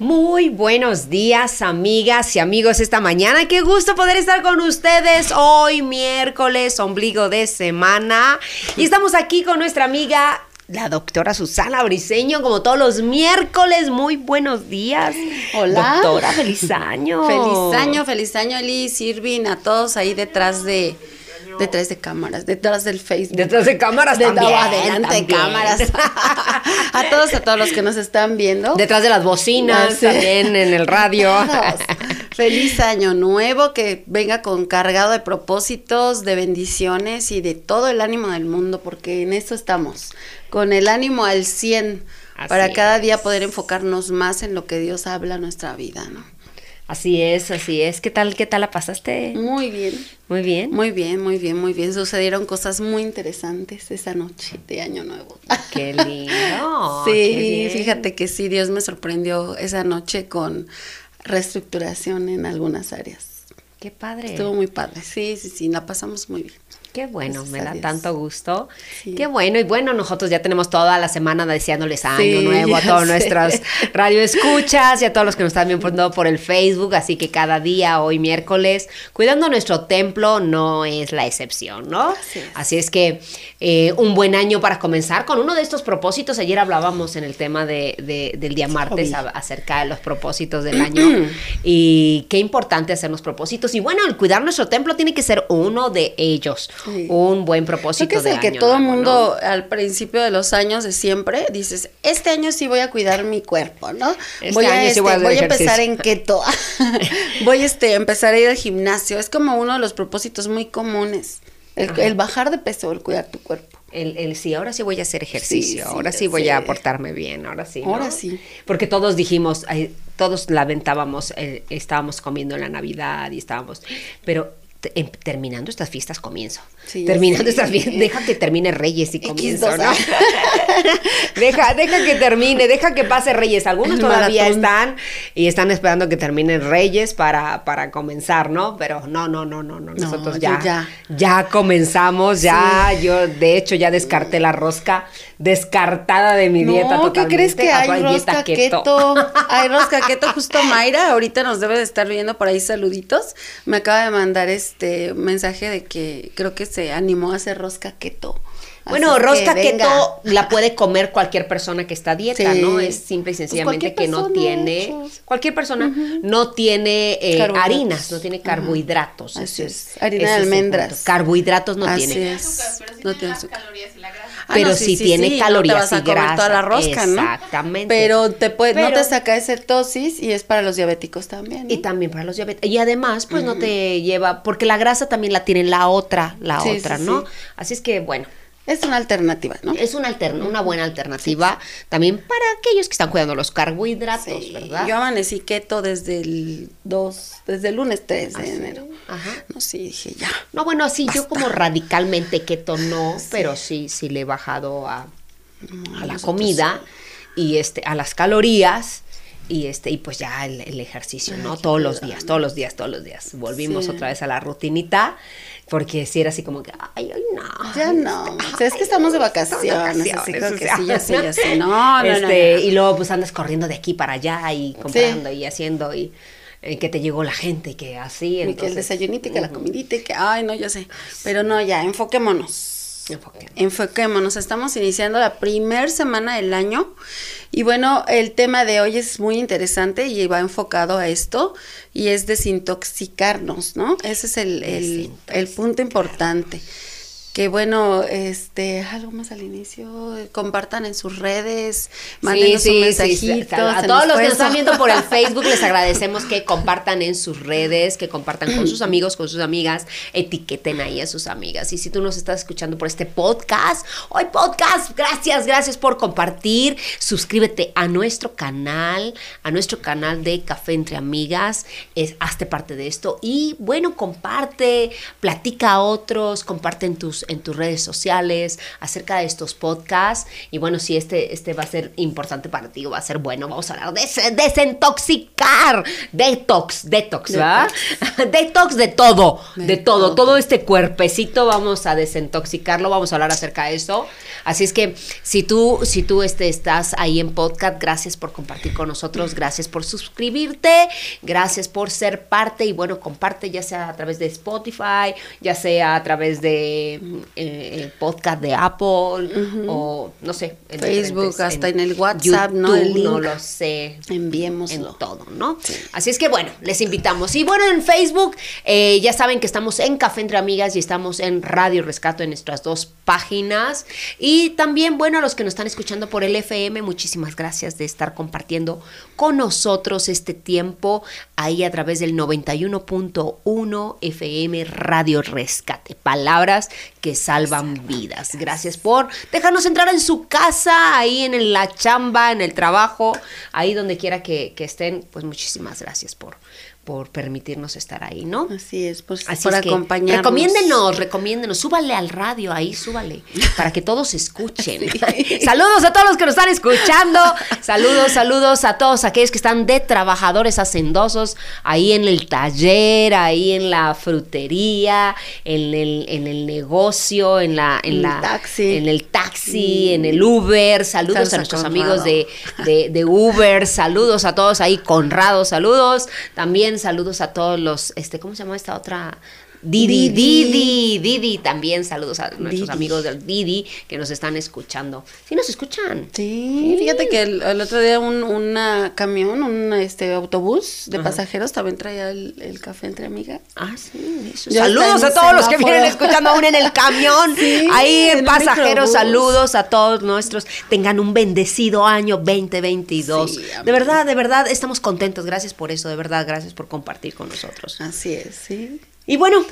Muy buenos días, amigas y amigos, esta mañana. Qué gusto poder estar con ustedes hoy, miércoles, ombligo de semana. Y estamos aquí con nuestra amiga, la doctora Susana Briseño, como todos los miércoles. Muy buenos días. Hola. Doctora, feliz año. Feliz año, feliz año, Liz, Irving, a todos ahí detrás de Detrás de cámaras, detrás del Facebook. Detrás de cámaras de, también. adelante de cámaras. a todos, a todos los que nos están viendo. Detrás de las bocinas, también en el radio. Feliz año nuevo, que venga con cargado de propósitos, de bendiciones y de todo el ánimo del mundo, porque en eso estamos, con el ánimo al 100, para cada día poder enfocarnos más en lo que Dios habla a nuestra vida, ¿no? Así es, así es. ¿Qué tal, qué tal la pasaste? Muy bien. Muy bien. Muy bien, muy bien, muy bien. Sucedieron cosas muy interesantes esa noche de Año Nuevo. Qué lindo. sí, fíjate que sí, Dios me sorprendió esa noche con reestructuración en algunas áreas. Qué padre. Estuvo muy padre. Sí, sí, sí, la pasamos muy bien. Qué bueno, me da tanto gusto. Qué bueno, y bueno, nosotros ya tenemos toda la semana deseándoles año nuevo a todos nuestros radioescuchas y a todos los que nos están viendo por el Facebook, así que cada día, hoy miércoles, cuidando nuestro templo no es la excepción, ¿no? Así es, que eh, un buen año para comenzar con uno de estos propósitos. Ayer hablábamos en el tema de, del día martes acerca de los propósitos del año y qué importante hacer los propósitos. Y bueno, el cuidar nuestro templo tiene que ser uno de ellos un buen propósito. Creo que es el que todo el mundo al principio de los años de siempre dices, este año sí voy a cuidar mi cuerpo, ¿no? Este voy a, este, voy a, voy a empezar en keto, voy este, a empezar a ir al gimnasio. Es como uno de los propósitos muy comunes, el, bajar de peso, el cuidar tu cuerpo. El, el, sí, ahora sí voy a hacer ejercicio, ahora sí voy a portarme bien, ahora sí. Ahora sí. Porque todos dijimos, todos lamentábamos, eh, estábamos comiendo en la Navidad y estábamos, pero terminando estas fiestas comienzo. terminando estas fiestas, deja que termine Reyes y comienzo, ¿no? deja, deja que termine, deja que pase Reyes. Algunos todavía están y están esperando que termine Reyes para, para comenzar, ¿no? Pero no, no, no, no, no. Nosotros ya, ya, comenzamos, ya, yo de hecho ya descarté la rosca descartada de mi dieta no, ¿qué crees que hay rosca keto? Hay rosca keto, justo Mayra, ahorita nos debe de estar viendo por ahí saluditos. Me acaba de mandar este mensaje de que creo que se animó a hacer rosca keto. Bueno, rosca keto la puede comer cualquier persona que está a dieta, ¿no? Es simple y pues sencillamente que no tiene, cualquier persona no tiene eh, harinas, no tiene carbohidratos. Así es. Harina de almendras. Carbohidratos no Así tiene. Es. no tiene calorías y la grasa. Pero sí, tiene calorías no te vas a y toda la rosca, ¿no? Exactamente. Pero te puede, no te saca ese tosis y es para los diabéticos también. Y también para los diabéticos. Y además, pues no te lleva, porque la grasa también la tiene la otra, la otra, ¿no? Así es que, bueno. Es una alternativa, ¿no? Es una, una buena alternativa también para aquellos que están cuidando los carbohidratos, ¿verdad? Yo amanecí keto desde el 2, desde el lunes 3 de ¿Ah, enero. Ajá. No, sí, dije ya. No, bueno, sí, yo como radicalmente keto no, pero sí, sí le he bajado a, a la comida y este, a las calorías y este y pues ya el, ejercicio, ¿no? todos los días, todos los días, todos los días. Volvimos otra vez a la rutinita porque si era así como que, ay, ay, no. Ya no. o sea, es que estamos de vacaciones. así que sí, ya sí, ya sí. No, no, este, Y luego pues andas corriendo de aquí para allá y comprando y haciendo y eh, que te llegó la gente que así. Y que el desayunito y que la comidita y que, ay, no, yo sé. Pero no, ya, enfoquémonos Enfoquémonos. Estamos iniciando la primera semana del año. Y bueno, el tema de hoy es muy interesante y va enfocado a esto y es desintoxicarnos, ¿no? Ese es el, el, el punto importante que bueno, este, algo más al inicio, compartan en sus redes, manden sí, un mensajito. a todos los que nos están viendo por el Facebook les agradecemos que compartan en sus redes, que compartan con sus amigos, con sus amigas, etiqueten ahí a sus amigas. Y si tú nos estás escuchando por este podcast, hoy podcast, gracias, gracias por compartir. Suscríbete a nuestro canal, a nuestro canal de Café entre Amigas, es, hazte parte de esto y bueno, comparte, platica a otros, comparte en tus en tus redes sociales acerca de estos podcasts. Y bueno, si este, este va a ser importante para ti, va a ser bueno, vamos a hablar de desintoxicar, detox, detox, ¿verdad? detox de todo, de, todo, todo, este cuerpecito vamos a desintoxicarlo, vamos a hablar acerca de eso. Así es que si tú, si tú este, estás ahí en podcast, gracias por compartir con nosotros, gracias por suscribirte, gracias por ser parte y bueno, comparte ya sea a través de Spotify, ya sea a través de eh, podcast de Apple o no sé, en Facebook, hasta en, el WhatsApp, ¿no? no lo sé. Enviemos En todo, ¿no? Así es que bueno, les invitamos. Y bueno, en Facebook eh, ya saben que estamos en Café Entre Amigas y estamos en Radio Rescato en nuestras dos páginas. Y también, bueno, a los que nos están escuchando por el FM, muchísimas gracias de estar compartiendo con nosotros este tiempo ahí a través del 91.1 FM Radio Rescate. Palabras que salvan vidas. Gracias por dejarnos entrar en su casa, ahí en la chamba, en el trabajo, ahí donde quiera que, que estén. Pues muchísimas gracias por, por permitirnos estar ahí, ¿no? Así es, pues Así por acompañarnos. Recomiéndenos, recomiéndenos, súbale al radio ahí, súbale, para que todos escuchen. saludos a todos los que nos están escuchando, saludos, saludos a todos aquellos que están de trabajadores hacendosos, ahí en el taller, ahí en la frutería, en el, en el negocio, en la, en la, taxi. en el taxi, en el Uber, saludos a nuestros amigos de, de, de Uber, saludos a todos ahí, Conrado, saludos, también saludos a todos los, este, ¿cómo se llama esta otra? Didi, Didi, Didi, también saludos a nuestros amigos del Didi que nos están escuchando. Sí, nos escuchan. Sí, fíjate que el, otro día un una camión, un este autobús de pasajeros también traía el, café entre amigas. Ah, sí. Saludos a todos los que vienen escuchando aún en el camión. Ahí en pasajeros, saludos a todos nuestros. Tengan un bendecido año 2022. de verdad, de verdad, estamos contentos. Gracias por eso, de verdad, gracias por compartir con nosotros. Así es, sí. Y bueno,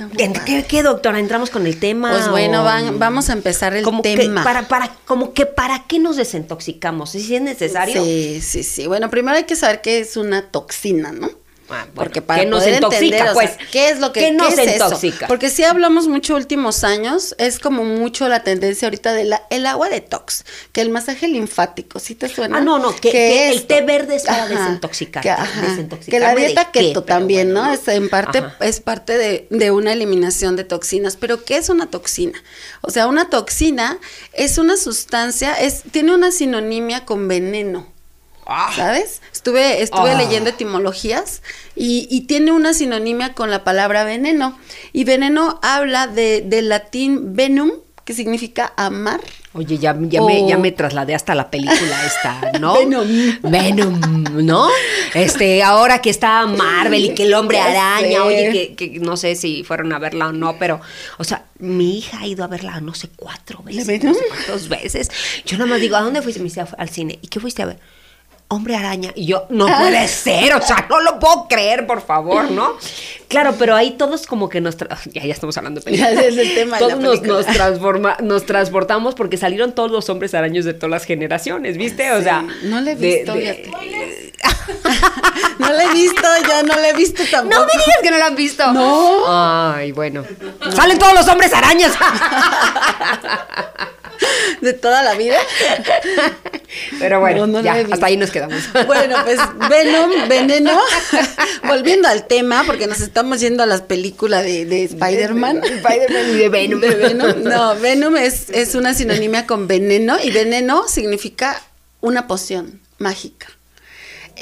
¿qué, doctora? ¿Entramos con el tema? Pues bueno, vamos a empezar el tema. para, para, como que, ¿para qué nos desintoxicamos? ¿Si es necesario? Sí, sí, sí. Bueno, primero hay que saber qué es una toxina, ¿no? Ah, porque para nos intoxica, pues, ¿qué es lo que ¿qué nos es intoxica? Porque si hablamos mucho últimos años, es como mucho la tendencia ahorita del el agua detox, que el masaje linfático, ¿sí te suena? Ah, no, no, que, el té verde es para desintoxicar. Que, la dieta keto también, ¿no? Es en parte, es parte de, de una eliminación de toxinas. Pero, ¿qué es una toxina? O sea, una toxina es una sustancia, es, tiene una sinonimia con veneno. Ah. ¿Sabes? Estuve, estuve ah. leyendo etimologías y, tiene una sinonimia con la palabra veneno. Y veneno habla de, del latín venum, que significa amar. Oye, ya, ya, me, ya me trasladé hasta la película esta, ¿no? Venom. Venom, ¿no? Este, ahora que está Marvel y que el hombre araña, oye, que, que, no sé si fueron a verla o no, pero, o sea, mi hija ha ido a verla, no sé, cuatro veces, no sé cuántas veces. Yo nada más digo, ¿a dónde fuiste? Me dice, al cine. ¿Y qué fuiste a ver? Hombre araña. Y yo, no puede ser, o sea, no lo puedo creer, por favor, ¿no? Claro, pero ahí todos como que nos... Ya, ya estamos hablando de películas. el tema todos nos, transforma, nos transportamos porque salieron todos los hombres araños de todas las generaciones, ¿viste? O sea... No le he visto, no le he visto, ya no le he visto tampoco. No me digas que no lo han visto. No. Ay, bueno. Salen todos los hombres arañas. de toda la vida. Pero bueno, ya, hasta ahí nos quedamos. Bueno, pues Venom, veneno, volviendo al tema, porque nos estamos yendo a las películas de, de Spider-Man. Spider-Man y de Venom. De Venom. No, Venom es, es una sinonimia con veneno y veneno significa una poción mágica.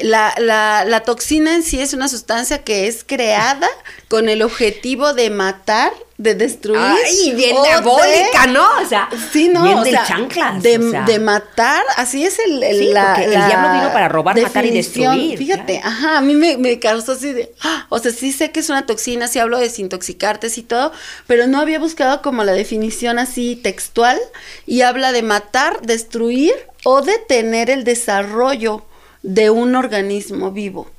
La, la, la toxina en sí es una sustancia que es creada con el objetivo de matar de destruir. Ay, bien diabólica, ¿no? O sea, sí, no, bien o de sea, chanclas. De, o sea. de matar, así es el, el Sí, la, el diablo vino para robar, matar y destruir, Fíjate, claro. ajá, a mí me, me causó así de, ¡ah! o sea, sí sé que es una toxina, sí hablo de desintoxicarte y todo, pero no había buscado como la definición así textual y habla de matar, destruir o detener el desarrollo de un organismo vivo.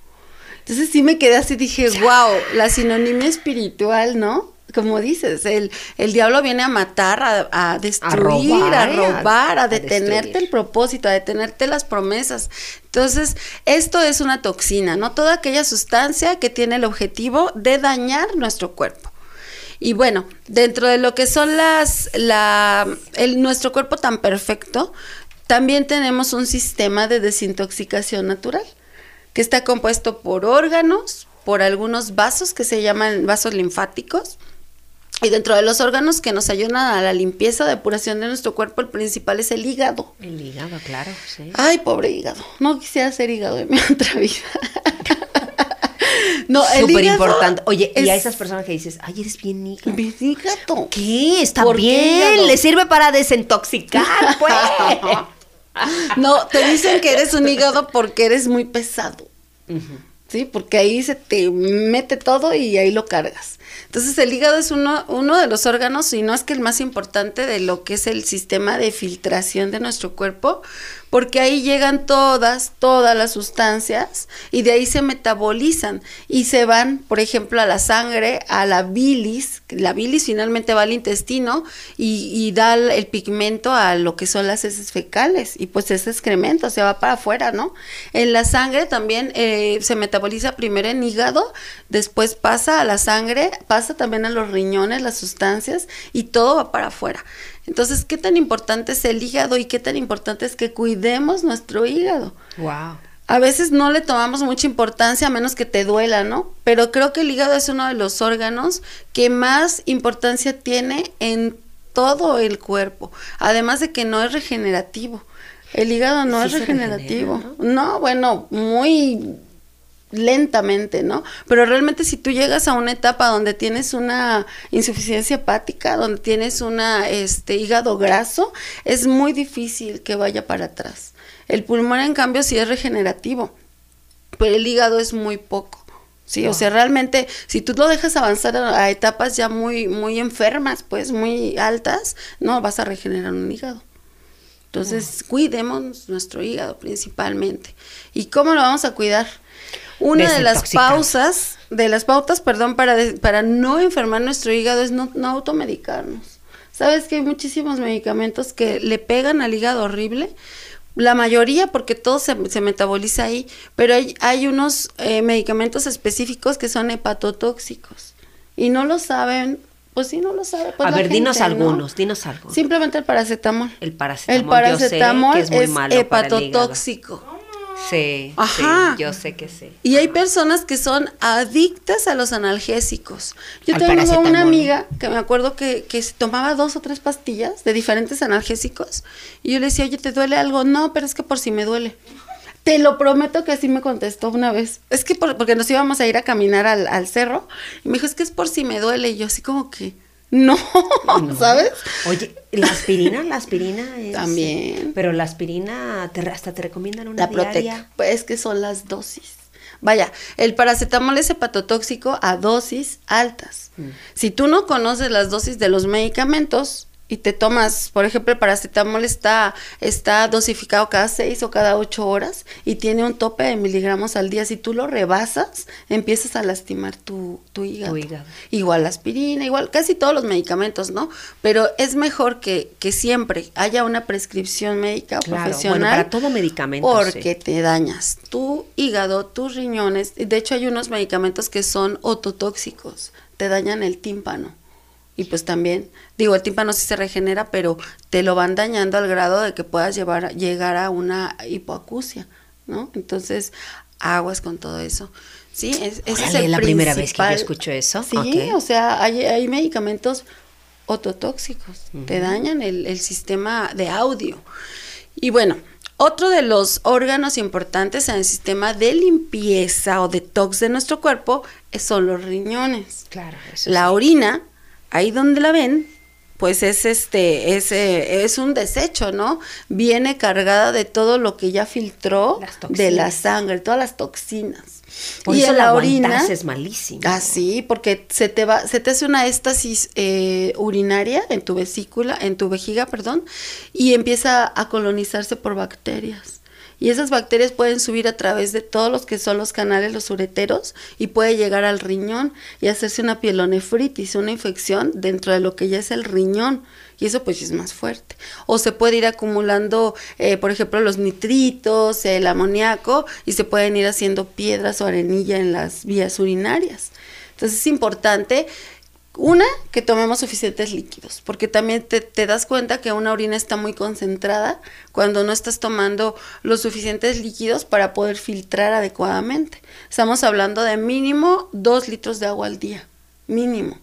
Entonces sí me quedé así, dije, wow, la sinonimia espiritual, ¿no? Como dices, el, el diablo viene a matar, a, a destruir, robar, a robar, a, A detenerte destruir. el propósito, a detenerte las promesas. Entonces, esto es una toxina, ¿no? Toda aquella sustancia que tiene el objetivo de dañar nuestro cuerpo. Y bueno, dentro de lo que son las, la, el, nuestro cuerpo tan perfecto, también tenemos un sistema de desintoxicación natural, que está compuesto por órganos, por algunos vasos que se llaman vasos linfáticos, y dentro de los órganos que nos ayudan a la limpieza, depuración de nuestro cuerpo, el principal es el hígado. El hígado, claro, sí. Ay, pobre hígado. No quisiera ser hígado en mi otra vida. no, Súper importante. Oye, y a es esas personas que dices, ay, eres bien hígado. mi hígado. ¿Qué? Está ¿Por qué bien. Le sirve para desintoxicar, pues. No, te dicen que eres un hígado porque eres muy pesado. Sí, porque ahí se te mete todo y ahí lo cargas. Entonces el hígado es uno, uno de los órganos, y no es que el más importante de lo que es el sistema de filtración de nuestro cuerpo, porque ahí llegan todas, todas las sustancias y de ahí se metabolizan y se van, por ejemplo, a la sangre, a la bilis. La bilis finalmente va al intestino y, y da el, pigmento a lo que son las heces fecales y pues ese excremento se va para afuera, ¿no? En la sangre también eh, se metaboliza primero en hígado, después pasa a la sangre, pasa también a los riñones, las sustancias y todo va para afuera. Entonces, ¿qué tan importante es el hígado y qué tan importante es que cuidemos nuestro hígado? wow. A veces no le tomamos mucha importancia a menos que te duela, ¿no? Pero creo que el hígado es uno de los órganos que más importancia tiene en todo el cuerpo, además de que no es regenerativo. El hígado no Sí es regenerativo. regenera, no, bueno, muy lentamente, ¿no? Pero realmente si tú llegas a una etapa donde tienes una insuficiencia hepática, donde tienes una este hígado graso, es muy difícil que vaya para atrás. El pulmón en cambio sí es regenerativo, pero el hígado es muy poco. Sí, o sea, realmente si tú lo dejas avanzar a, a etapas ya muy muy enfermas, pues muy altas, no vas a regenerar un hígado. Entonces, cuidemos nuestro hígado principalmente. ¿Y cómo lo vamos a cuidar? Una de las pausas, de las pautas, perdón, para, de- para no enfermar nuestro hígado es no, no automedicarnos. Sabes que hay muchísimos medicamentos que le pegan al hígado horrible. La mayoría, porque todo se, se metaboliza ahí, pero hay, hay unos eh, medicamentos específicos que son hepatotóxicos. Y no lo saben, pues sí, no lo sabe. pues a ver, dinos algunos, dinos algunos. Simplemente el paracetamol. El paracetamol. El paracetamol yo sé que es muy es malo para el hígado. Sí, Ajá. sí, yo sé que sí. Y hay personas que son adictas a los analgésicos. Yo Al tengo una amiga que me acuerdo que, que se tomaba dos o tres pastillas de diferentes analgésicos y yo le decía, oye, ¿te duele algo? No, pero es que por si me duele. Te lo prometo que así me contestó una vez. Es que por- porque nos íbamos a ir a caminar al, al cerro y me dijo, es que es por si me duele. Y yo así como que, no, ¿sabes? Oye, la aspirina, la aspirina es... También. Pero la aspirina te, hasta te recomiendan una La Protec. diaria. Pues es que son las dosis. Vaya, el paracetamol es hepatotóxico a dosis altas. Mm. Si tú no conoces las dosis de los medicamentos y te tomas, por ejemplo, el paracetamol está, está dosificado cada seis o cada ocho horas y tiene un tope de miligramos al día. Si tú lo rebasas, empiezas a lastimar tu, tu hígado. Tu hígado. Igual la aspirina, igual casi todos los medicamentos, ¿no? Pero es mejor que, que siempre haya una prescripción médica o Claro, profesional. bueno, para todo medicamento, Porque sí. te dañas tu hígado, tus riñones. De hecho, hay unos medicamentos que son ototóxicos, te dañan el tímpano. Y pues también, digo, el tímpano sí se regenera, pero te lo van dañando al grado de que puedas llevar, llegar a una hipoacusia, ¿no? Entonces, aguas con todo eso. Sí, es, ese es el la primera vez que yo escucho eso. Sí, o sea, hay, hay medicamentos ototóxicos, te dañan el, el sistema de audio. Y bueno, Otro de los órganos importantes en el sistema de limpieza o detox de nuestro cuerpo son los riñones. Claro. Eso la orina, ahí donde la ven, pues es este, es, eh, es un desecho, ¿no? Viene cargada de todo lo que ya filtró de la sangre, todas las toxinas. Por y eso la orina es malísimo. Ah, sí, porque se te va, se te hace una éstasis eh, urinaria en tu vesícula, en tu vejiga, perdón, y empieza a colonizarse por bacterias. Y esas bacterias pueden subir a través de todos los que son los canales, los ureteros, y puede llegar al riñón y hacerse una pielonefritis, una infección dentro de lo que ya es el riñón. Y eso pues es más fuerte. O se puede ir acumulando, eh, por ejemplo, los nitritos, el amoníaco, y se pueden ir haciendo piedras o arenilla en las vías urinarias. Entonces es importante una, que tomemos suficientes líquidos, porque también te, das cuenta que una orina está muy concentrada cuando no estás tomando los suficientes líquidos para poder filtrar adecuadamente. Estamos hablando de mínimo dos litros de agua al día, mínimo.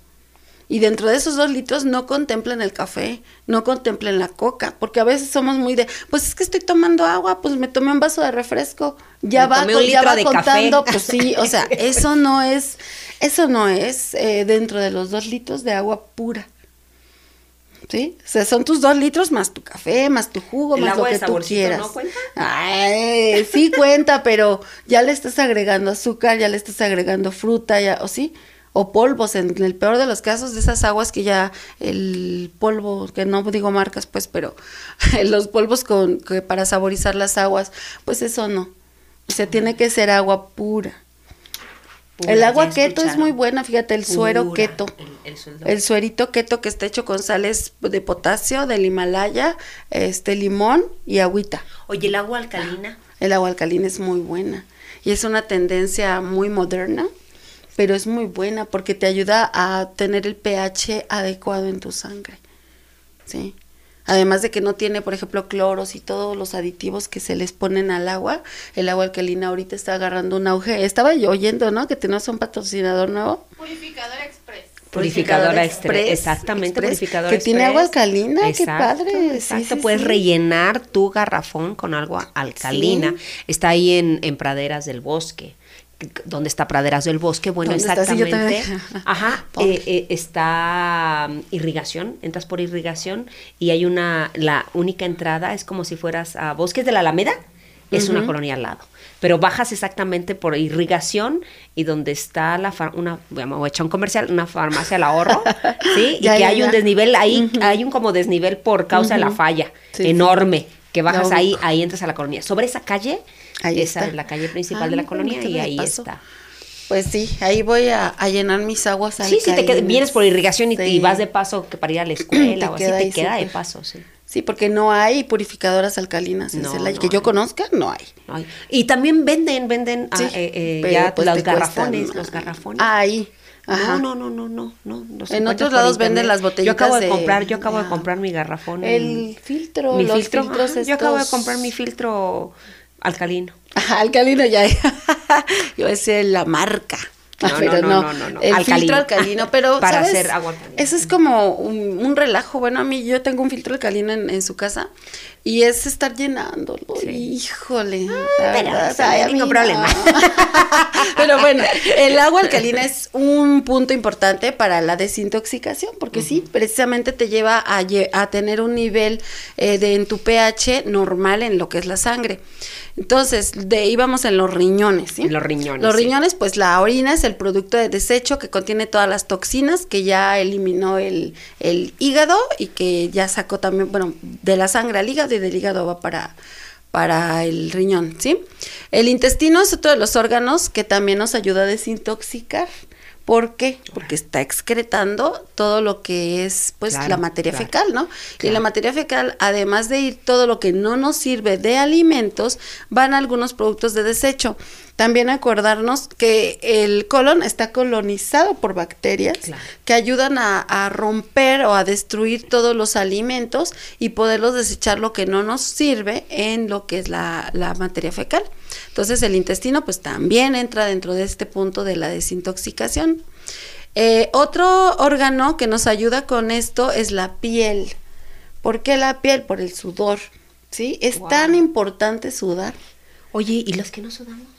Y dentro de esos dos litros no contemplen el café, no contemplen la coca, porque a veces somos muy de, pues es que estoy tomando agua, pues me tomé un vaso de refresco, ya va, ya va contando, pues sí, o sea, eso no es, eso no es eh, dentro de los dos litros de agua pura. ¿Sí? O sea, son tus dos litros más tu café, más tu jugo, más lo que tú quieras. ¿no cuenta? Ay, sí cuenta, pero ya le estás agregando azúcar, ya le estás agregando fruta, ya, o sí, o polvos, en el peor de los casos, de esas aguas que ya el polvo, que no digo marcas, pues, pero los polvos con, que para saborizar las aguas, pues eso no. O sea, tiene que ser agua pura el agua keto es muy buena, fíjate, el suero keto. El, suerito keto que está hecho con sales de potasio, del Himalaya, este limón y agüita. Oye, el agua alcalina. El agua alcalina es muy buena y es una tendencia muy moderna, pero es muy buena porque te ayuda a tener el pH adecuado en tu sangre. ¿Sí? Además de que no tiene, por ejemplo, cloros y todos los aditivos que se les ponen al agua. El agua alcalina ahorita está agarrando un auge. Estaba yo oyendo, ¿no? Que tenemos un patrocinador nuevo. Purificador Express. Purificadora express, exactamente, purificadora Que tiene agua alcalina, qué padre. Exacto, puedes rellenar tu garrafón con agua alcalina. Está ahí en, en Praderas del Bosque donde está Praderas del Bosque, bueno, exactamente. ajá, eh, eh, está um, irrigación, entras por irrigación y hay una, la única entrada es como si fueras a Bosques de la Alameda, es una colonia al lado. Pero bajas exactamente por irrigación y donde está la una, voy a echar un comercial, una farmacia al ahorro, ¿sí? y que hay un desnivel, ahí hay un como desnivel por causa de la falla, enorme, que bajas ahí, ahí entras a la colonia. Sobre esa calle esa es la calle principal de la colonia y ahí está. Pues sí, ahí voy a, llenar mis aguas Sí, sí, te vienes por irrigación y, vas de paso que para ir a la escuela o así, te queda de paso, sí. Sí, porque no hay purificadoras alcalinas en que yo conozca, no hay. Y también venden, venden ah, eh, eh, ya pues los garrafones, los garrafones. Ahí. No, no, no, no, no, no. En otros lados venden las botellas. Yo acabo de, comprar, yo acabo de comprar mi garrafón. El filtro, mi los filtro. Filtros Yo acabo de comprar mi filtro Alcalino. alcalino ya. Yo decía la marca. No, pero no, no, no, no, El filtro alcalino, pero para hacer agua Eso es como un, relajo. Bueno, a mí yo tengo un filtro alcalino en, su casa y es estar llenándolo. Híjole. Ah, pero, ningún problema. pero bueno, el agua alcalina es un punto importante para la desintoxicación, porque sí, precisamente te lleva a, a tener un nivel eh, de en tu pH normal en lo que es la sangre. Entonces, de íbamos en los riñones, ¿sí? Los riñones. Los riñones, pues la orina es el producto de desecho que contiene todas las toxinas que ya eliminó el, hígado y que ya sacó también, bueno, de la sangre al hígado y del hígado va para, para el riñón, ¿sí? El intestino es otro de los órganos que también nos ayuda a desintoxicar. ¿Por qué? Porque está excretando todo lo que es, pues, la materia fecal, ¿no? Y la materia fecal, además de ir todo lo que no nos sirve de alimentos, van algunos productos de desecho. También acordarnos que el colon está colonizado por bacterias que ayudan a, romper o a destruir todos los alimentos y poderlos desechar lo que no nos sirve en lo que es la, la materia fecal. Entonces el intestino pues también entra dentro de este punto de la desintoxicación. Eh, otro órgano que nos ayuda con esto es la piel. ¿Por qué la piel? Por el sudor. ¿Sí? Es tan importante sudar. Oye, ¿y los que no sudamos?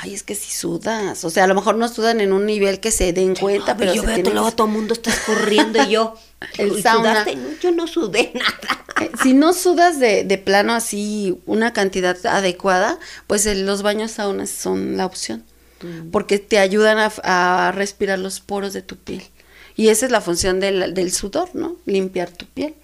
Ay, es que si sudas, o sea, a lo mejor no sudan en un nivel que se den cuenta, pero yo veo que luego todo el mundo está corriendo y yo el sauna. yo no sudé nada. Eh, si no sudas de, de, plano así una cantidad adecuada, pues los baños saunas son la opción, mm. porque te ayudan a, a, respirar los poros de tu piel. Y esa es la función del, del sudor, ¿no? Limpiar tu piel.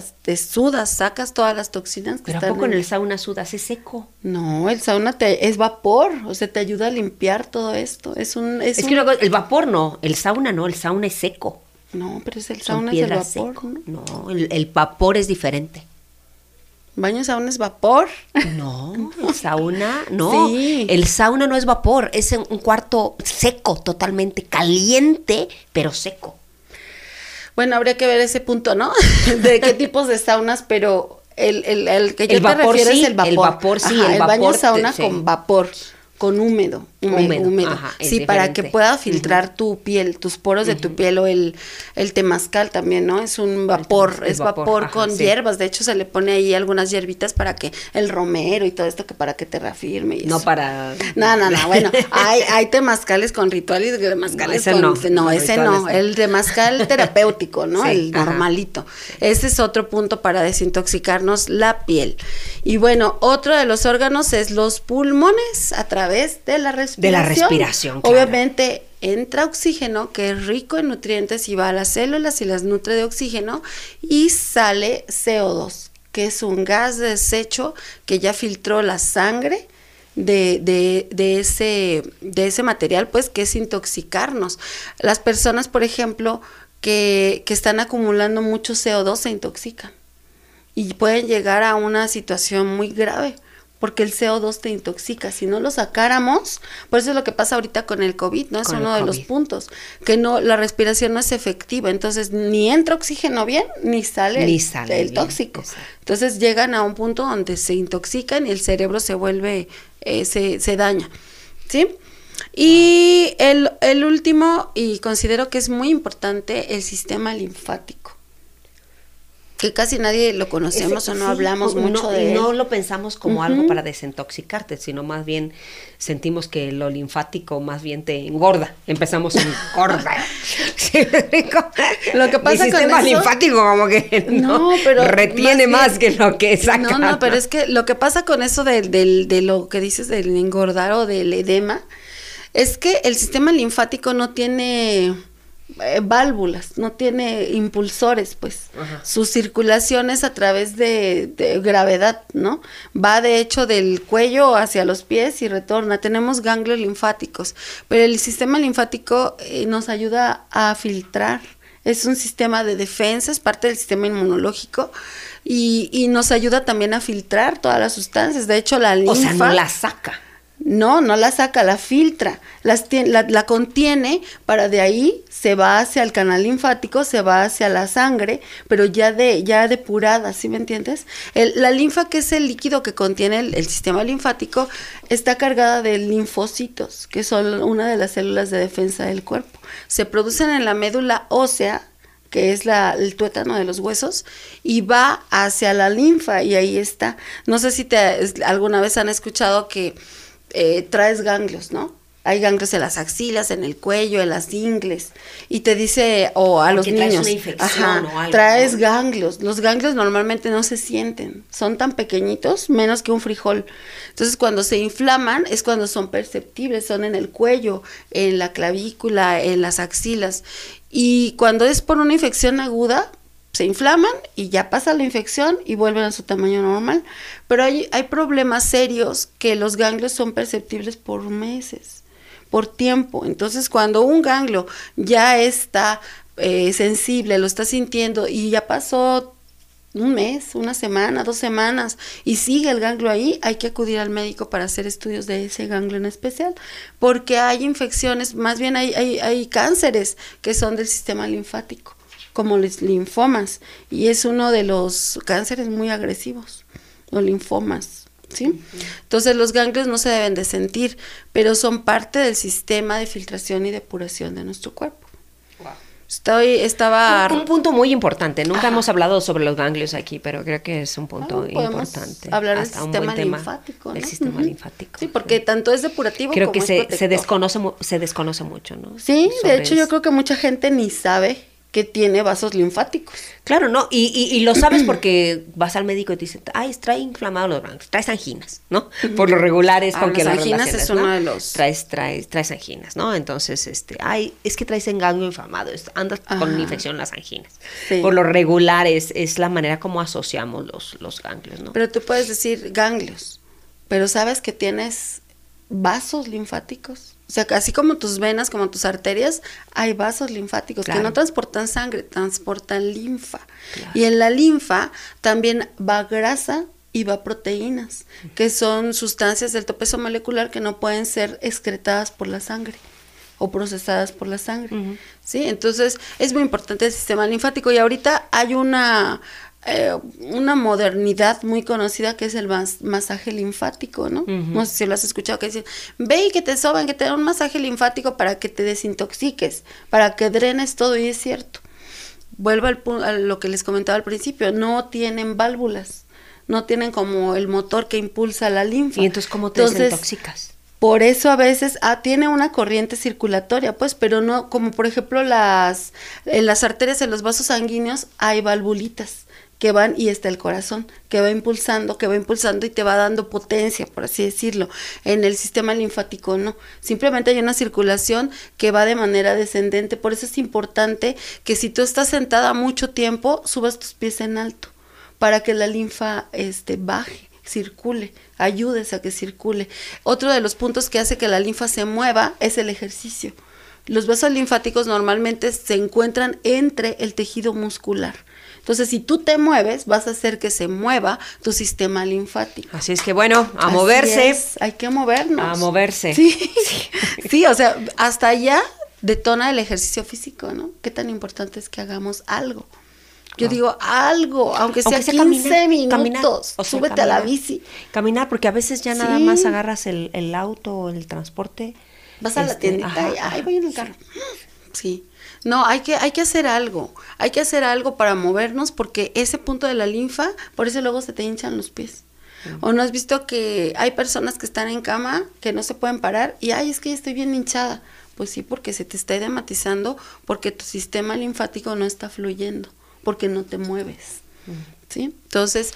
Sea, te sudas, sacas todas las toxinas que Pero están ¿a poco en el sauna sudas? ¿Es seco? No, el sauna te, es vapor, o sea, te ayuda a limpiar todo esto. Es un... Es, es que luego, el vapor no, el sauna no, el sauna es seco. No, pero es el sauna es el vapor, ¿no? No, el, vapor es diferente. ¿Baño sauna es vapor? No, el sauna, no. El sauna no es vapor, es un cuarto seco, totalmente caliente, pero seco. Bueno, habría que ver ese punto, ¿no? de qué tipos de saunas, pero el, el, el que yo el te refiero sí, es el vapor. El vapor sí, Ajá, el, vapor baño sauna con vapor con húmedo, húmedo, húmedo. Ajá, sí, para que pueda filtrar uh -huh. tu piel, tus poros uh -huh. de tu piel o el, el temazcal también, ¿no? Es un vapor, es vapor, vapor ajá, con sí. hierbas, de hecho se le pone ahí algunas hierbitas para que el romero y todo esto que para que te reafirme y No eso. para No, no, no, bueno, hay, hay temazcales con ritual y temazcales no, ese con no, no, ese no, el temazcal terapéutico, ¿no? Sí, el ajá. normalito. Ese es otro punto para desintoxicarnos la piel. Y bueno, otro de los órganos es los pulmones a través de la respiración. De la respiración, claro. Obviamente entra oxígeno que es rico en nutrientes y va a las células y las nutre de oxígeno y sale CO2, que es un gas de desecho que ya filtró la sangre de, de, de, ese, de ese material, pues que es intoxicarnos. Las personas, por ejemplo, que, que están acumulando mucho CO2 se intoxican y pueden llegar a una situación muy grave porque el CO2 te intoxica. Si no lo sacáramos, por eso es lo que pasa ahorita con el COVID, ¿no? Es con uno de los puntos, que no, la respiración no es efectiva, entonces ni entra oxígeno bien, ni sale, ni el, sale el bien, tóxico. Exacto. Entonces llegan a un punto donde se intoxican y el cerebro se vuelve, eh, se, se daña, ¿sí? Y el, el último, y considero que es muy importante, el sistema linfático que casi nadie lo conocemos Ese, o no sí, hablamos no, mucho de él. No lo pensamos como uh -huh. algo para desintoxicarte, sino más bien sentimos que lo linfático más bien te engorda. Empezamos en engorda. lo que pasa Mi con sistema eso, linfático como que no, no pero retiene más, más bien, que lo que saca. No, no, pero es que lo que pasa con eso de, de, de lo que dices del engordar o del edema es que el sistema linfático no tiene eh, válvulas, no tiene impulsores, pues. Ajá. Su circulación es a través de, de, gravedad, ¿no? Va de hecho del cuello hacia los pies y retorna. Tenemos ganglios linfáticos, pero el sistema linfático eh, nos ayuda a filtrar. Es un sistema de defensa, es parte del sistema inmunológico y, y nos ayuda también a filtrar todas las sustancias. De hecho, la linfa. O sea, no la saca. No, no la saca, la filtra, la, contiene para de ahí se va hacia el canal linfático, se va hacia la sangre, pero ya de ya depurada, ¿sí me entiendes? La linfa, que es el líquido que contiene el, el, sistema linfático, está cargada de linfocitos, que son una de las células de defensa del cuerpo. Se producen en la médula ósea, que es la, el tuétano de los huesos, y va hacia la linfa, y ahí está. No sé si te, alguna vez han escuchado que eh, traes ganglios, ¿no? Hay ganglios en las axilas, en el cuello, en las ingles. Y te dice, o a Porque los traes niños, una infección ajá, o algo, traes ¿no? ganglios. Los ganglios normalmente no se sienten, son tan pequeñitos, menos que un frijol. Entonces, cuando se inflaman es cuando son perceptibles, son en el cuello, en la clavícula, en las axilas. Y cuando es por una infección aguda, se inflaman y ya pasa la infección y vuelven a su tamaño normal. Pero hay, hay problemas serios que los ganglios son perceptibles por meses, por tiempo. Entonces, cuando un ganglio ya está eh, sensible, lo está sintiendo y ya pasó un mes, una semana, dos semanas y sigue el ganglio ahí, hay que acudir al médico para hacer estudios de ese ganglio en especial, porque hay infecciones, más bien hay, hay, hay cánceres que son del sistema linfático como los linfomas, y es uno de los cánceres muy agresivos, los linfomas. ¿Sí? Uh -huh. Entonces los ganglios no se deben de sentir, pero son parte del sistema de filtración y depuración de nuestro cuerpo. Wow. Estoy, estaba... Un, punto muy importante. Nunca hemos hablado sobre los ganglios aquí, pero creo que es un punto ah, importante. Hablar del sistema linfático. El sistema linfático. Sí, porque tanto es depurativo creo que se, se, desconoce, se desconoce mucho, ¿no? Sí, de hecho yo creo que mucha gente ni sabe que tiene vasos linfáticos. Claro, ¿no? Y, y, lo sabes porque vas al médico y te dice, ay, trae inflamado los brazos, traes anginas, ¿no? Por lo regular es ah, con que las anginas es uno de los... Traes, traes, traes anginas, ¿no? Entonces, este, ay, es que traes engango inflamado, andas con una infección en las anginas. Por lo regular es, es la manera como asociamos los, los ganglios, ¿no? Pero tú puedes decir ganglios, pero sabes que tienes vasos linfáticos. O sea, así como tus venas, como tus arterias, hay vasos linfáticos que no transportan sangre, transportan linfa. Y en la linfa también va grasa y va proteínas, que son sustancias del topeso molecular que no pueden ser excretadas por la sangre o procesadas por la sangre. ¿Sí? Entonces, es muy importante el sistema linfático y ahorita hay una eh, una modernidad muy conocida que es el masaje linfático, ¿no? No sé si lo has escuchado, que dicen, ve y que te soban, que te dan un masaje linfático para que te desintoxiques, para que drenes todo, y es cierto. Vuelvo al, a lo que les comentaba al principio, no tienen válvulas, no tienen como el motor que impulsa la linfa. ¿Y entonces cómo te desintoxicas? Por eso a veces ah, tiene una corriente circulatoria, pues, pero no, como por ejemplo las, en las arterias, en los vasos sanguíneos, hay valvulitas que van y está el corazón, que va impulsando, que va impulsando y te va dando potencia, por así decirlo. En el sistema linfático no, simplemente hay una circulación que va de manera descendente, por eso es importante que si tú estás sentada mucho tiempo, subas tus pies en alto para que la linfa este baje circule, ayudes a que circule. Otro de los puntos que hace que la linfa se mueva es el ejercicio. Los vasos linfáticos normalmente se encuentran entre el tejido muscular. Entonces, si tú te mueves, vas a hacer que se mueva tu sistema linfático. Así es que, bueno, a moverse. hay que movernos. A moverse. Sí. sí, o sea, hasta allá detona el ejercicio físico, ¿no? Qué tan importante es que hagamos algo. Yo ah. digo algo, aunque sea, 15 minutos, o súbete a la bici. Caminar, porque a veces ya nada más agarras el, el auto o el transporte. Vas a la este, tiendita y, ay, voy en el carro. Sí. No, hay que, hay que hacer algo, hay que hacer algo para movernos porque ese punto de la linfa, por eso luego se te hinchan los pies. O no has visto que hay personas que están en cama que no se pueden parar y, ay, es que ya estoy bien hinchada. Pues sí, porque se te está edematizando, porque tu sistema linfático no está fluyendo, porque no te mueves. ¿Sí? Entonces,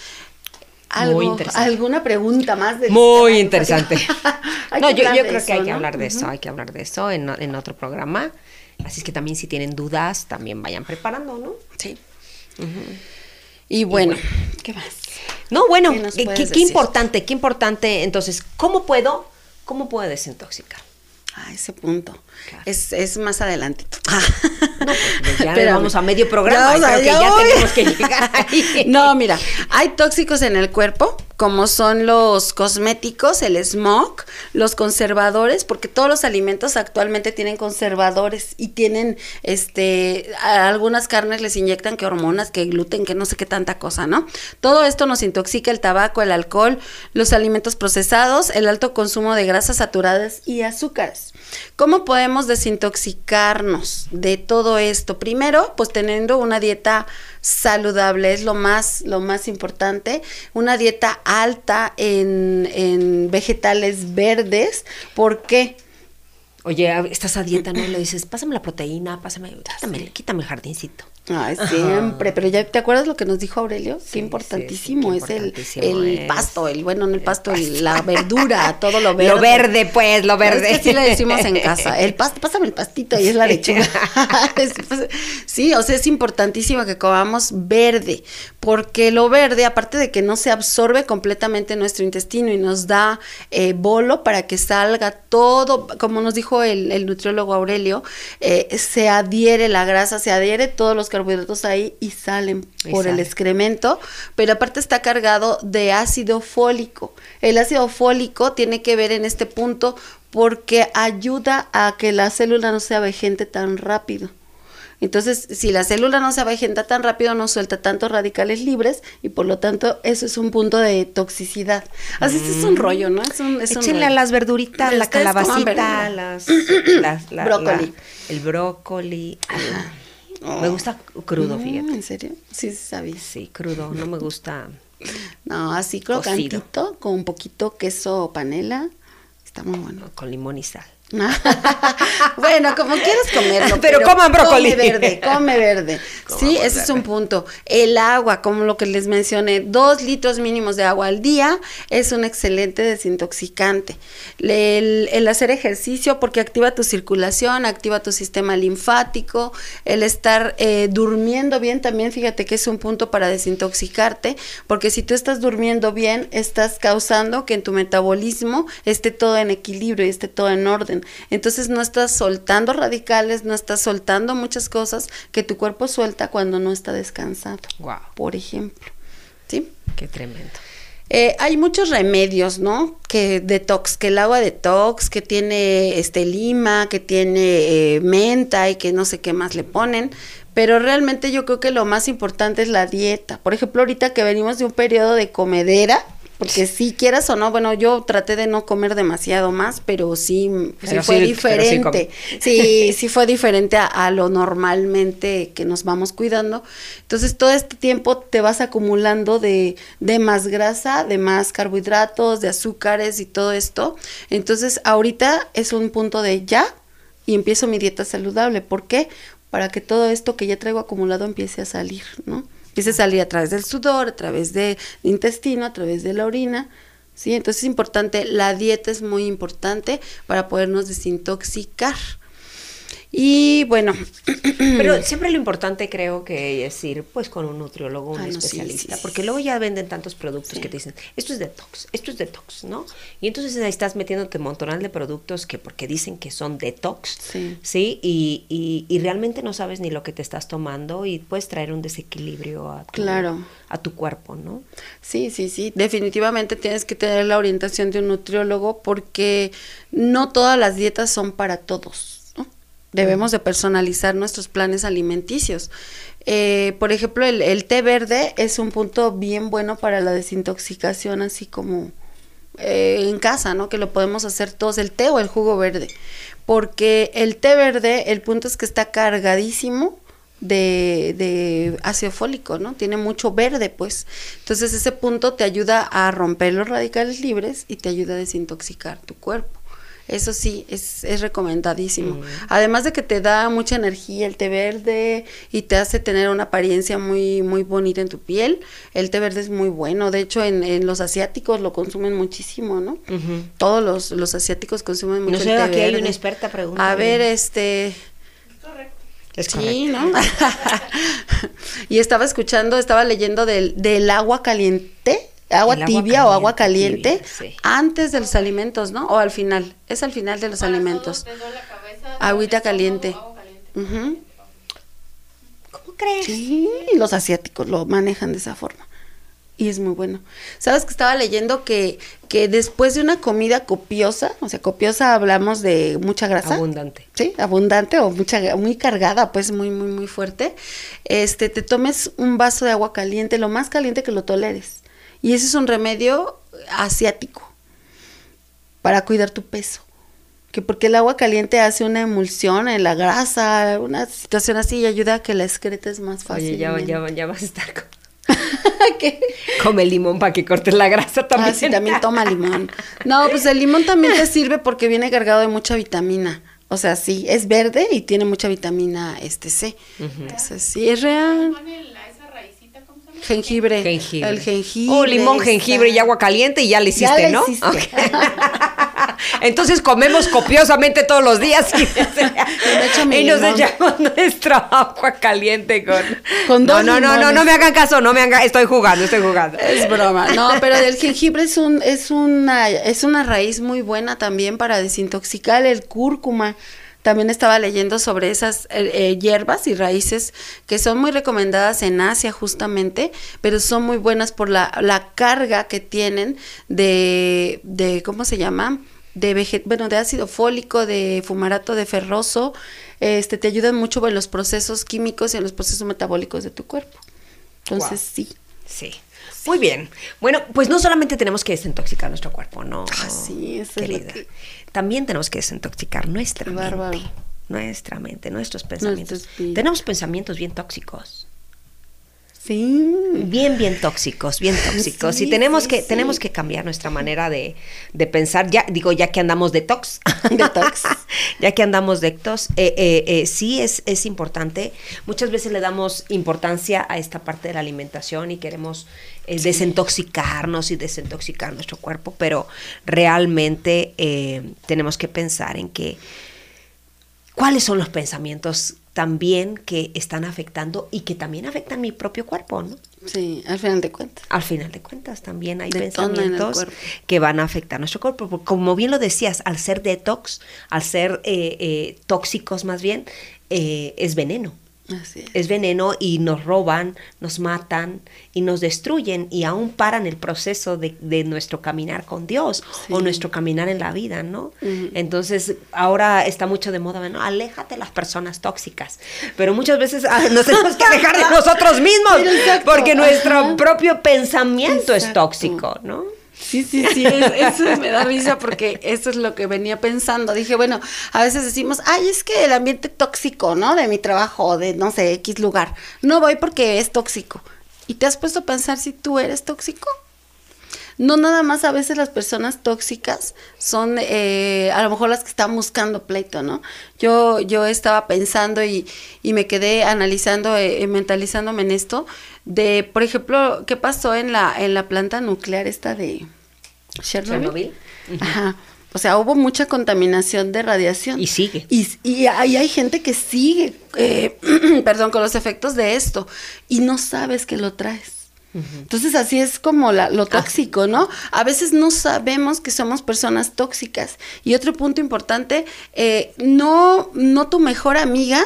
algo, ¿alguna pregunta más? De Muy interesante. no, yo, yo creo que hay que hablar de eso, hay que hablar de eso en, en otro programa. Así es que también si tienen dudas, también vayan preparando, ¿no? Sí. y, bueno, ¿qué más? No, bueno, qué, qué, importante, qué importante. Entonces, ¿cómo puedo, cómo puedo desintoxicar? Ah, ese punto. Es, es, más adelante. No, pues, ya vamos a medio programa. creo que ya tenemos que llegar ahí. No, mira, hay tóxicos en el cuerpo como son los cosméticos, el smog, los conservadores, porque todos los alimentos actualmente tienen conservadores y tienen, este, algunas carnes les inyectan que hormonas, que gluten, que no sé qué tanta cosa, ¿no? Todo esto nos intoxica el tabaco, el alcohol, los alimentos procesados, el alto consumo de grasas saturadas y azúcares. ¿Cómo podemos desintoxicarnos de todo esto? Primero, pues teniendo una dieta saludable es lo más, lo más importante. Una dieta alta en, en vegetales verdes. ¿Por qué? Oye, estás a dieta, ¿no? Le dices, pásame la proteína, pásame, quítame, quítame el jardincito. Ay, siempre, pero ya te acuerdas lo que nos dijo Aurelio, qué importantísimo es el, el pasto, el bueno, no el pasto, la verdura, todo lo verde. Lo verde, pues, lo verde. Es que le decimos en casa, el pasto, pásame el pastito y es la lechuga. Pues, sí, o sea, es importantísimo que comamos verde, porque lo verde, aparte de que no se absorbe completamente en nuestro intestino y nos da eh, bolo para que salga todo, como nos dijo el, nutriólogo Aurelio, eh, se adhiere la grasa, se adhiere todos los carbohidratos ahí y salen por el excremento, pero aparte está cargado de ácido fólico. El ácido fólico tiene que ver en este punto porque ayuda a que la célula no se avejente tan rápido. Entonces, si la célula no se avejenta tan rápido, no suelta tantos radicales libres y por lo tanto eso es un punto de toxicidad. Así es un mm. rollo, ¿no? Es un, es a las verduritas, la calabacita, las, brócoli. el brócoli. Me gusta crudo, Mm, fíjate. ¿En serio? Sí, sí sabía. Sí, crudo. No me gusta. No, así crocantito, con un poquito queso panela. Está muy bueno. Con limón y sal. bueno, como quieras comerlo. Pero coman brócoli. Come verde, come verde. sí, ese es un punto. El agua, como lo que les mencioné, dos litros mínimos de agua al día es un excelente desintoxicante. El, el hacer ejercicio porque activa tu circulación, activa tu sistema linfático, el estar eh, durmiendo bien también, fíjate que es un punto para desintoxicarte, porque si tú estás durmiendo bien, estás causando que en tu metabolismo esté todo en equilibrio y esté todo en orden. Entonces no estás soltando radicales, no estás soltando muchas cosas que tu cuerpo suelta cuando no está descansado. Wow. Por ejemplo. ¿Sí? Qué tremendo. Eh, hay muchos remedios, ¿no? Que detox, que el agua detox, que tiene este lima, que tiene eh, menta y que no sé qué más le ponen. Pero realmente yo creo que lo más importante es la dieta. Por ejemplo, ahorita que venimos de un periodo de comedera, porque si quieras o no, bueno, yo traté de no comer demasiado más, pero sí, Pero sí fue sí- pero sí diferente. Sí, sí, fue diferente a, a lo normalmente que nos vamos cuidando. Entonces, todo este tiempo te vas acumulando de, de más grasa, de más carbohidratos, de azúcares y todo esto. Entonces, ahorita es un punto de ya y empiezo mi dieta saludable. ¿Por qué? Para que todo esto que ya traigo acumulado empiece a salir, ¿no? Empiece a salir a través del sudor, a través del intestino, a través de la orina. Sí, entonces es importante, la dieta es muy importante para podernos desintoxicar. Y bueno, Pero siempre lo importante creo que es ir pues con un nutriólogo, un no, sí, especialista, sí, porque luego ya venden tantos productos que te dicen, esto es detox, esto es detox, ¿no? Y entonces ahí estás metiéndote montonal de productos que porque dicen que son detox, Sí. Y, y, y realmente no sabes ni lo que te estás tomando y puedes traer un desequilibrio a tu, Claro. a tu cuerpo, ¿no? Sí, sí, sí. Definitivamente tienes que tener la orientación de un nutriólogo porque no todas las dietas son para todos. Debemos de personalizar nuestros planes alimenticios. Eh, por ejemplo, el, el té verde es un punto bien bueno para la desintoxicación, así como eh, en casa, ¿no? Que lo podemos hacer todos, el té o el jugo verde. Porque el té verde, el punto es que está cargadísimo de, de ácido fólico, ¿no? Tiene mucho verde, pues. Entonces ese punto te ayuda a romper los radicales libres y te ayuda a desintoxicar tu cuerpo. Eso sí, es, es recomendadísimo. Además de que te da mucha energía el té verde y te hace tener una apariencia muy, muy bonita en tu piel, el té verde es muy bueno. De hecho, en, en los asiáticos lo consumen muchísimo, ¿no? Todos los, los asiáticos consumen mucho No sé, el té aquí hay verde. una experta, pregúntale. A ver, este... Es Sí, ¿no? y estaba escuchando, estaba leyendo del, del agua caliente, agua tibia o agua caliente, caliente, tibia, sí. antes de los alimentos, ¿no? O al final, es al final de los alimentos. Agüita caliente. Ujú. ¿Cómo crees? Sí, los asiáticos lo manejan de esa forma. Y es muy bueno. ¿Sabes que estaba leyendo que, que después de una comida copiosa, o sea, copiosa hablamos de mucha grasa? Abundante. Sí, abundante o mucha, muy cargada, pues muy, muy, muy fuerte. Este, te tomes un vaso de agua caliente, lo más caliente que lo toleres. Y ese es un remedio asiático para cuidar tu peso. Que porque el agua caliente hace una emulsión en la grasa, una situación así y ayuda a que la excretes más fácil. Oye, ya, ya, ya vas a estar con... ¿Qué? Come limón para que cortes la grasa también. Ah, sí, también toma limón. No, pues el limón también te sirve porque viene cargado de mucha vitamina. O sea, sí, es verde y tiene mucha vitamina este C. Entonces, sí, es real. Jengibre. Jengibre. El jengibre. Oh, limón, está- jengibre y agua caliente y ya le hiciste, Ya le ¿no? hiciste. Entonces comemos copiosamente todos los días y, y nos echamos nuestra agua caliente con... Con no, dos no, no, no, limones. no me hagan caso, no me hagan estoy jugando, estoy jugando. Es broma. No, pero el jengibre es un, es una, es una raíz muy buena también para desintoxicar el cúrcuma. También estaba leyendo sobre esas eh, eh, hierbas y raíces que son muy recomendadas en Asia justamente, pero son muy buenas por la, la carga que tienen de, de, ¿cómo se llama? De veget bueno, de ácido fólico, de fumarato de ferroso, este, te ayudan mucho en los procesos químicos y en los procesos metabólicos de tu cuerpo. Entonces, Wow. sí. Sí. Muy bien. Bueno, pues no solamente tenemos que desintoxicar nuestro cuerpo, ¿no? Ah, sí, eso es lo que- También tenemos que desintoxicar nuestra bárbaro. mente. nuestra mente, nuestros pensamientos. Tenemos pensamientos bien tóxicos. Sí. Bien, bien tóxicos, bien tóxicos. y tenemos que, tenemos que cambiar nuestra manera de, pensar. Ya, digo, ya que andamos detox. Detox. ya que andamos detox, eh, eh, eh, sí es, es importante. Muchas veces le damos importancia a esta parte de la alimentación y queremos desintoxicarnos y desintoxicar nuestro cuerpo, pero realmente tenemos que pensar en que cuáles son los pensamientos también que están afectando y que también afectan mi propio cuerpo, ¿no? Sí, al final de cuentas. Al final de cuentas también hay pensamientos que van a afectar nuestro cuerpo. Como bien lo decías, al ser detox, al ser eh, eh, tóxicos más bien, eh, es veneno es. veneno y nos roban, nos matan y nos destruyen y aún paran el proceso de, nuestro caminar con Dios o nuestro caminar en la vida, ¿no? Entonces, ahora está mucho de moda, ¿no? Aléjate de las personas tóxicas, pero muchas veces ah, nos tenemos que alejar de nosotros mismos porque nuestro propio pensamiento es tóxico, ¿no? Sí, sí, sí, eso me da risa porque eso es lo que venía pensando. Dije, bueno, a veces decimos, ay, es que el ambiente tóxico, ¿no? De mi trabajo, de no sé, X lugar. No voy porque es tóxico. ¿Y te has puesto a pensar si tú eres tóxico? No nada más a veces las personas tóxicas son eh, a lo mejor las que están buscando pleito, ¿no? Yo, yo estaba pensando y, y me quedé analizando, eh, mentalizándome en esto, de, por ejemplo, qué pasó en la, en la planta nuclear esta de Chernobyl. Ajá. O sea, hubo mucha contaminación de radiación. Y sigue. Y, y hay, hay, gente que sigue, eh, perdón, con los efectos de esto y no sabes que lo traes. Entonces así es como la, lo tóxico, ¿no? A veces no sabemos que somos personas tóxicas. Y otro punto importante, eh, no, no tu mejor amiga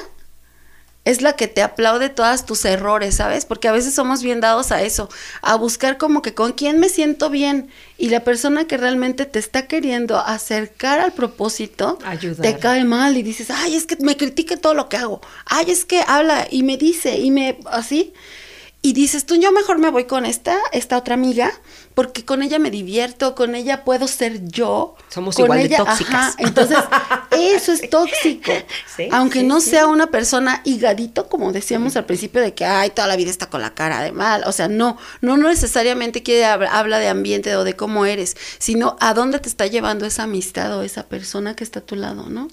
es la que te aplaude todos tus errores, ¿sabes? Porque a veces somos bien dados a eso, a buscar como que con quién me siento bien. Y la persona que realmente te está queriendo acercar al propósito te cae mal y dices, ay, es que me critique todo lo que hago, ay, es que habla y me dice y me así y dices tú, yo mejor me voy con esta, esta otra amiga, porque con ella me divierto, con ella puedo ser yo. Somos con igual de tóxicas. entonces, eso es tóxico. Aunque no sea una persona higadito, como decíamos al principio, de que, ay, toda la vida está con la cara de mal. O sea, no, no necesariamente quiere habla de ambiente o de cómo eres, sino a dónde te está llevando esa amistad o esa persona que está a tu lado, ¿no?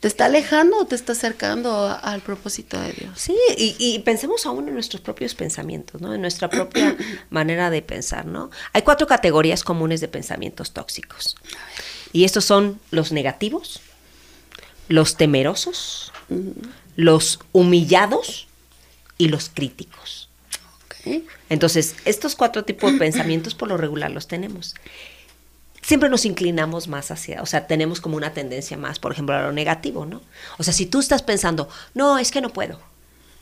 ¿Te está alejando o te está acercando al propósito de Dios? Sí, y, y pensemos aún en nuestros propios pensamientos, ¿no? En nuestra propia manera de pensar, ¿no? Hay cuatro categorías comunes de pensamientos tóxicos. Y estos son los negativos, los temerosos, los humillados y los críticos. Entonces, estos cuatro tipos de pensamientos por lo regular los tenemos. Siempre nos inclinamos más hacia, o sea, tenemos como una tendencia más, por ejemplo, a lo negativo, ¿no? O sea, si tú estás pensando, no, es que no puedo,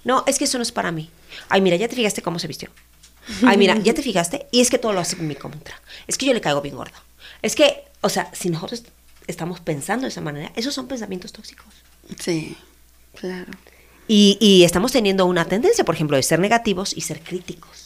no, es que eso no es para mí. Ay, mira, ya te fijaste cómo se vistió. Ay, mira, ¿ya te fijaste? Y es que todo lo hace en mi contra. Es que yo le caigo bien gordo. Es que, o sea, si nosotros estamos pensando de esa manera, esos son pensamientos tóxicos. Sí, claro. Y, y estamos teniendo una tendencia, por ejemplo, de ser negativos y ser críticos.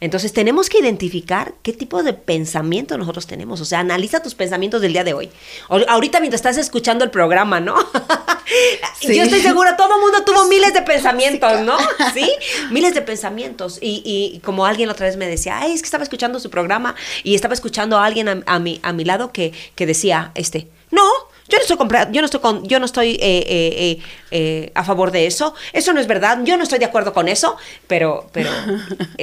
Entonces tenemos que identificar qué tipo de pensamiento nosotros tenemos. O sea, analiza tus pensamientos del día de hoy. ahorita mientras estás escuchando el programa, ¿no? Yo estoy segura, todo el mundo tuvo miles de pensamientos, ¿no? Sí, miles de pensamientos. Y, y, como alguien otra vez me decía, Ay, es que estaba escuchando su programa y estaba escuchando a alguien a, a, mi, a mi lado que, que decía, este, no, yo no estoy yo no estoy con, yo no estoy eh, eh, eh, a favor de eso. Eso no es verdad. Yo no estoy de acuerdo con eso. Pero, pero,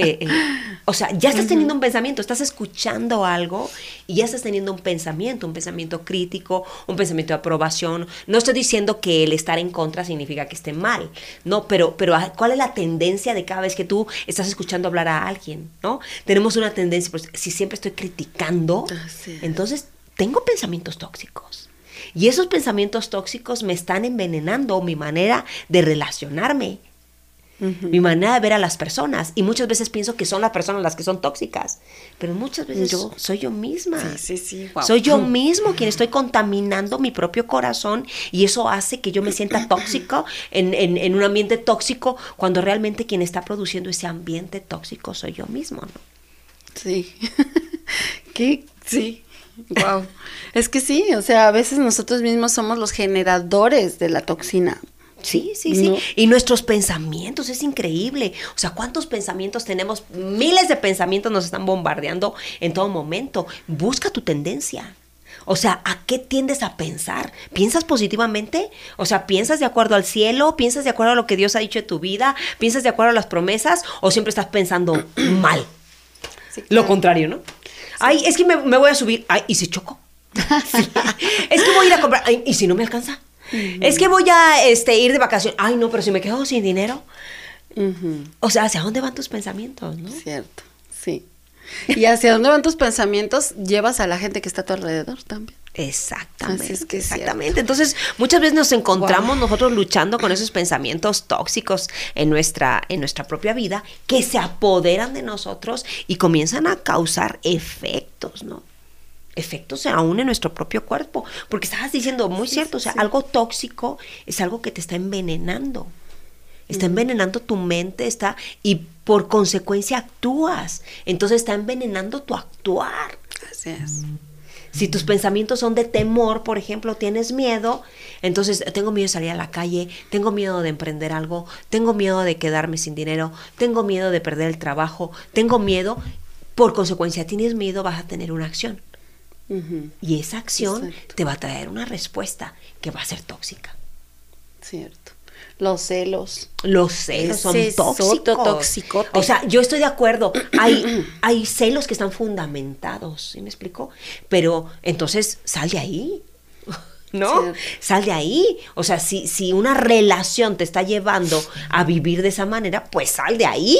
o sea, ya estás teniendo un pensamiento, estás escuchando algo y ya estás teniendo un pensamiento, un pensamiento crítico, un pensamiento de aprobación. No estoy diciendo que el estar en contra significa que esté mal, no, pero, pero ah, ¿cuál es la tendencia de cada vez que tú estás escuchando hablar a alguien, no? Tenemos una tendencia, pues, si siempre estoy criticando, entonces tengo pensamientos tóxicos. Y esos pensamientos tóxicos me están envenenando mi manera de relacionarme, mi manera de ver a las personas. Y muchas veces pienso que son las personas las que son tóxicas, pero muchas veces yo soy yo misma. Sí, sí, Soy yo mismo quien estoy contaminando mi propio corazón y eso hace que yo me sienta tóxico en, en un ambiente tóxico cuando realmente quien está produciendo ese ambiente tóxico soy yo mismo, ¿no? Sí. ¿Qué? Sí. Wow. Es que sí, o sea, a veces nosotros mismos somos los generadores de la toxina. Sí, sí, sí. Y nuestros pensamientos, es increíble. O sea, ¿cuántos pensamientos tenemos? Miles de pensamientos nos están bombardeando en todo momento. Busca tu tendencia. O sea, ¿a qué tiendes a pensar? ¿Piensas positivamente? O sea, ¿piensas de acuerdo al cielo? ¿Piensas de acuerdo a lo que Dios ha dicho de tu vida? ¿Piensas de acuerdo a las promesas? ¿O siempre estás pensando mal? Lo contrario, ¿no? Ay, es que me, voy a subir. Ay, ¿y si choco? Es que voy a ir a comprar. Ay, ¿y si no me alcanza? Es que voy a este, ir de vacaciones. Ay, no, pero si me quedo sin dinero. O sea, ¿hacia dónde van tus pensamientos, no? Cierto, sí. Y hacia dónde van tus pensamientos, llevas a la gente que está a tu alrededor también. Exactamente. es que exactamente. Entonces, muchas veces nos encontramos nosotros luchando con esos pensamientos tóxicos en nuestra, en nuestra propia vida que se apoderan de nosotros y comienzan a causar efectos, ¿no? efectos aún en nuestro propio cuerpo. Porque estabas diciendo, muy cierto, o sea, algo tóxico es algo que te está envenenando. Está envenenando tu mente, está, y por consecuencia actúas. Entonces está envenenando tu actuar. Así es. Si tus pensamientos son de temor, por ejemplo, tienes miedo, entonces tengo miedo de salir a la calle, tengo miedo de emprender algo, tengo miedo de quedarme sin dinero, tengo miedo de perder el trabajo, tengo miedo, por consecuencia tienes miedo, vas a tener una acción. Y esa acción te va a traer una respuesta que va a ser tóxica. Cierto. Los celos. Los celos son tóxicos. O sea, yo estoy de acuerdo. Hay, hay celos que están fundamentados, ¿sí me explico? Pero entonces sal de ahí. ¿no? Sal de ahí. O sea, si, si una relación te está llevando a vivir de esa manera, pues sal de ahí.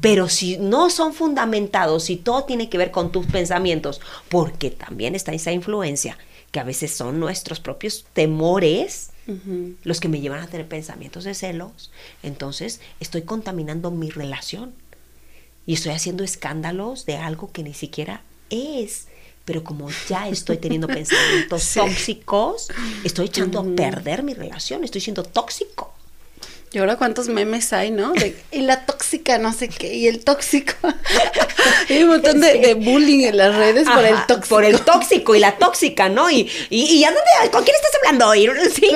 Pero si no son fundamentados, si todo tiene que ver con tus pensamientos, porque también está esa influencia, que a veces son nuestros propios temores, los que me llevan a tener pensamientos de celos, entonces estoy contaminando mi relación y estoy haciendo escándalos de algo que ni siquiera es. Pero como ya estoy teniendo pensamientos tóxicos, estoy echando a perder mi relación, estoy siendo tóxico. Y ahora cuántos memes hay, ¿no? y la tóxica, no sé qué, y el tóxico. hay un montón de, bullying en las redes por el tóxico. Por el tóxico y la tóxica, ¿no? Y, y, ¿a dónde, ¿con quién estás hablando hoy? Sí,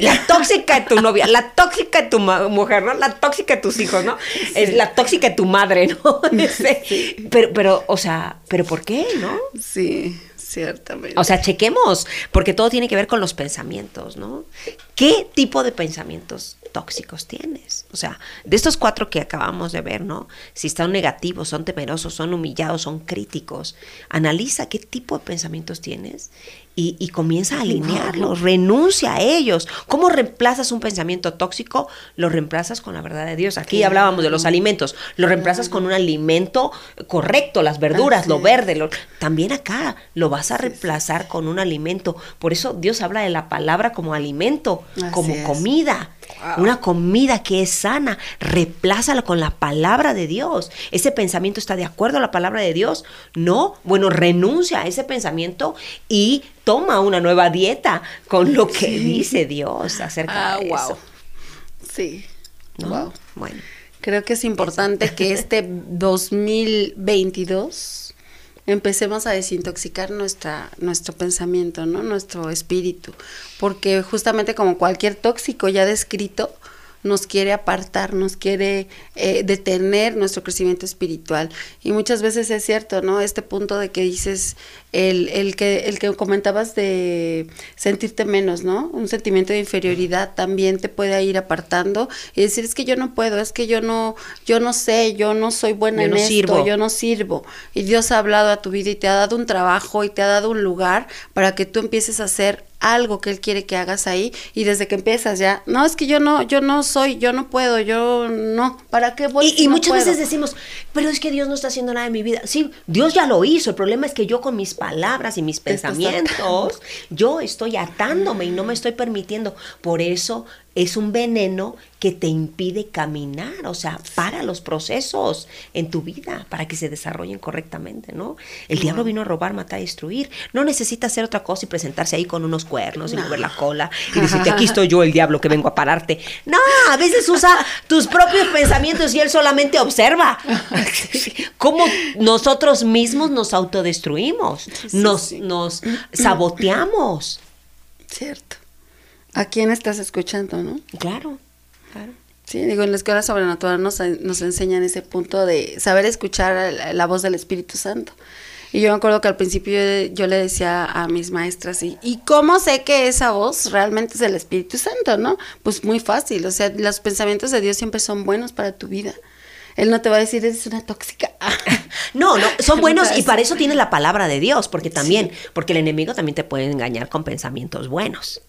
la tóxica. de tu novia, la tóxica de tu mujer, ¿no? La tóxica de tus hijos, ¿no? Es la tóxica de tu madre, ¿no? Pero, pero, o sea, ¿pero por qué, no? Sí. Ciertamente. O sea, chequemos, porque todo tiene que ver con los pensamientos, ¿no? ¿Qué tipo de pensamientos tóxicos tienes? O sea, de estos cuatro que acabamos de ver, ¿no? Si están negativos, son temerosos, son humillados, son críticos, analiza qué tipo de pensamientos tienes y, comienza a alinearlos, renuncia a ellos. ¿Cómo reemplazas un pensamiento tóxico? Lo reemplazas con la verdad de Dios. Aquí hablábamos de los alimentos, lo reemplazas con un alimento correcto, las verduras, lo verde. También acá lo vas a reemplazar con un alimento. Por eso Dios habla de la palabra como alimento, como comida. Una comida que es sana, reemplázala con la palabra de Dios. ¿Ese pensamiento está de acuerdo a la palabra de Dios? No. Bueno, renuncia a ese pensamiento y toma una nueva dieta con lo que dice Dios acerca ah, de eso. Sí. Wow. Bueno. Creo que es importante que este 2022 empecemos a desintoxicar nuestra, nuestro pensamiento, ¿no? Nuestro espíritu. Porque justamente como cualquier tóxico ya descrito, nos quiere apartar, nos quiere eh, detener nuestro crecimiento espiritual. Y muchas veces es cierto, ¿no? Este punto de que dices, el, el, que, el que comentabas de sentirte menos, ¿no? Un sentimiento de inferioridad también te puede ir apartando y decir, es que yo no puedo, es que yo no, yo no sé, yo no soy buena en esto, yo no sirvo. Y Dios ha hablado a tu vida y te ha dado un trabajo y te ha dado un lugar para que tú empieces a hacer algo que él quiere que hagas ahí y desde que empiezas ya, no, es que yo no, yo no soy, yo no puedo, yo no, ¿para qué voy? Y, y muchas veces decimos, pero es que Dios no está haciendo nada en mi vida. Sí, Dios ya lo hizo, el problema es que yo con mis palabras y mis pensamientos, yo estoy atándome y no me estoy permitiendo. Por eso es un veneno que te impide caminar, o sea, para los procesos en tu vida para que se desarrollen correctamente, ¿no? El diablo vino a robar, matar y destruir. No necesita hacer otra cosa y presentarse ahí con unos cuernos y mover la cola y decirte, aquí estoy yo, el diablo, que vengo a pararte. No, a veces usa tus propios pensamientos y él solamente observa cómo nosotros mismos nos autodestruimos, nos, nos saboteamos. Cierto. ¿A quién estás escuchando, no? Claro, claro. Sí, digo, en la escuela sobrenatural nos, nos enseñan ese punto de saber escuchar la, voz del Espíritu Santo. Y yo me acuerdo que al principio yo, le decía a mis maestras, ¿y, ¿y cómo sé que esa voz realmente es el Espíritu Santo, no? Pues muy fácil, o sea, los pensamientos de Dios siempre son buenos para tu vida. Él no te va a decir, eres una tóxica. no, no, son buenos y para eso tienes la palabra de Dios, porque también, porque el enemigo también te puede engañar con pensamientos buenos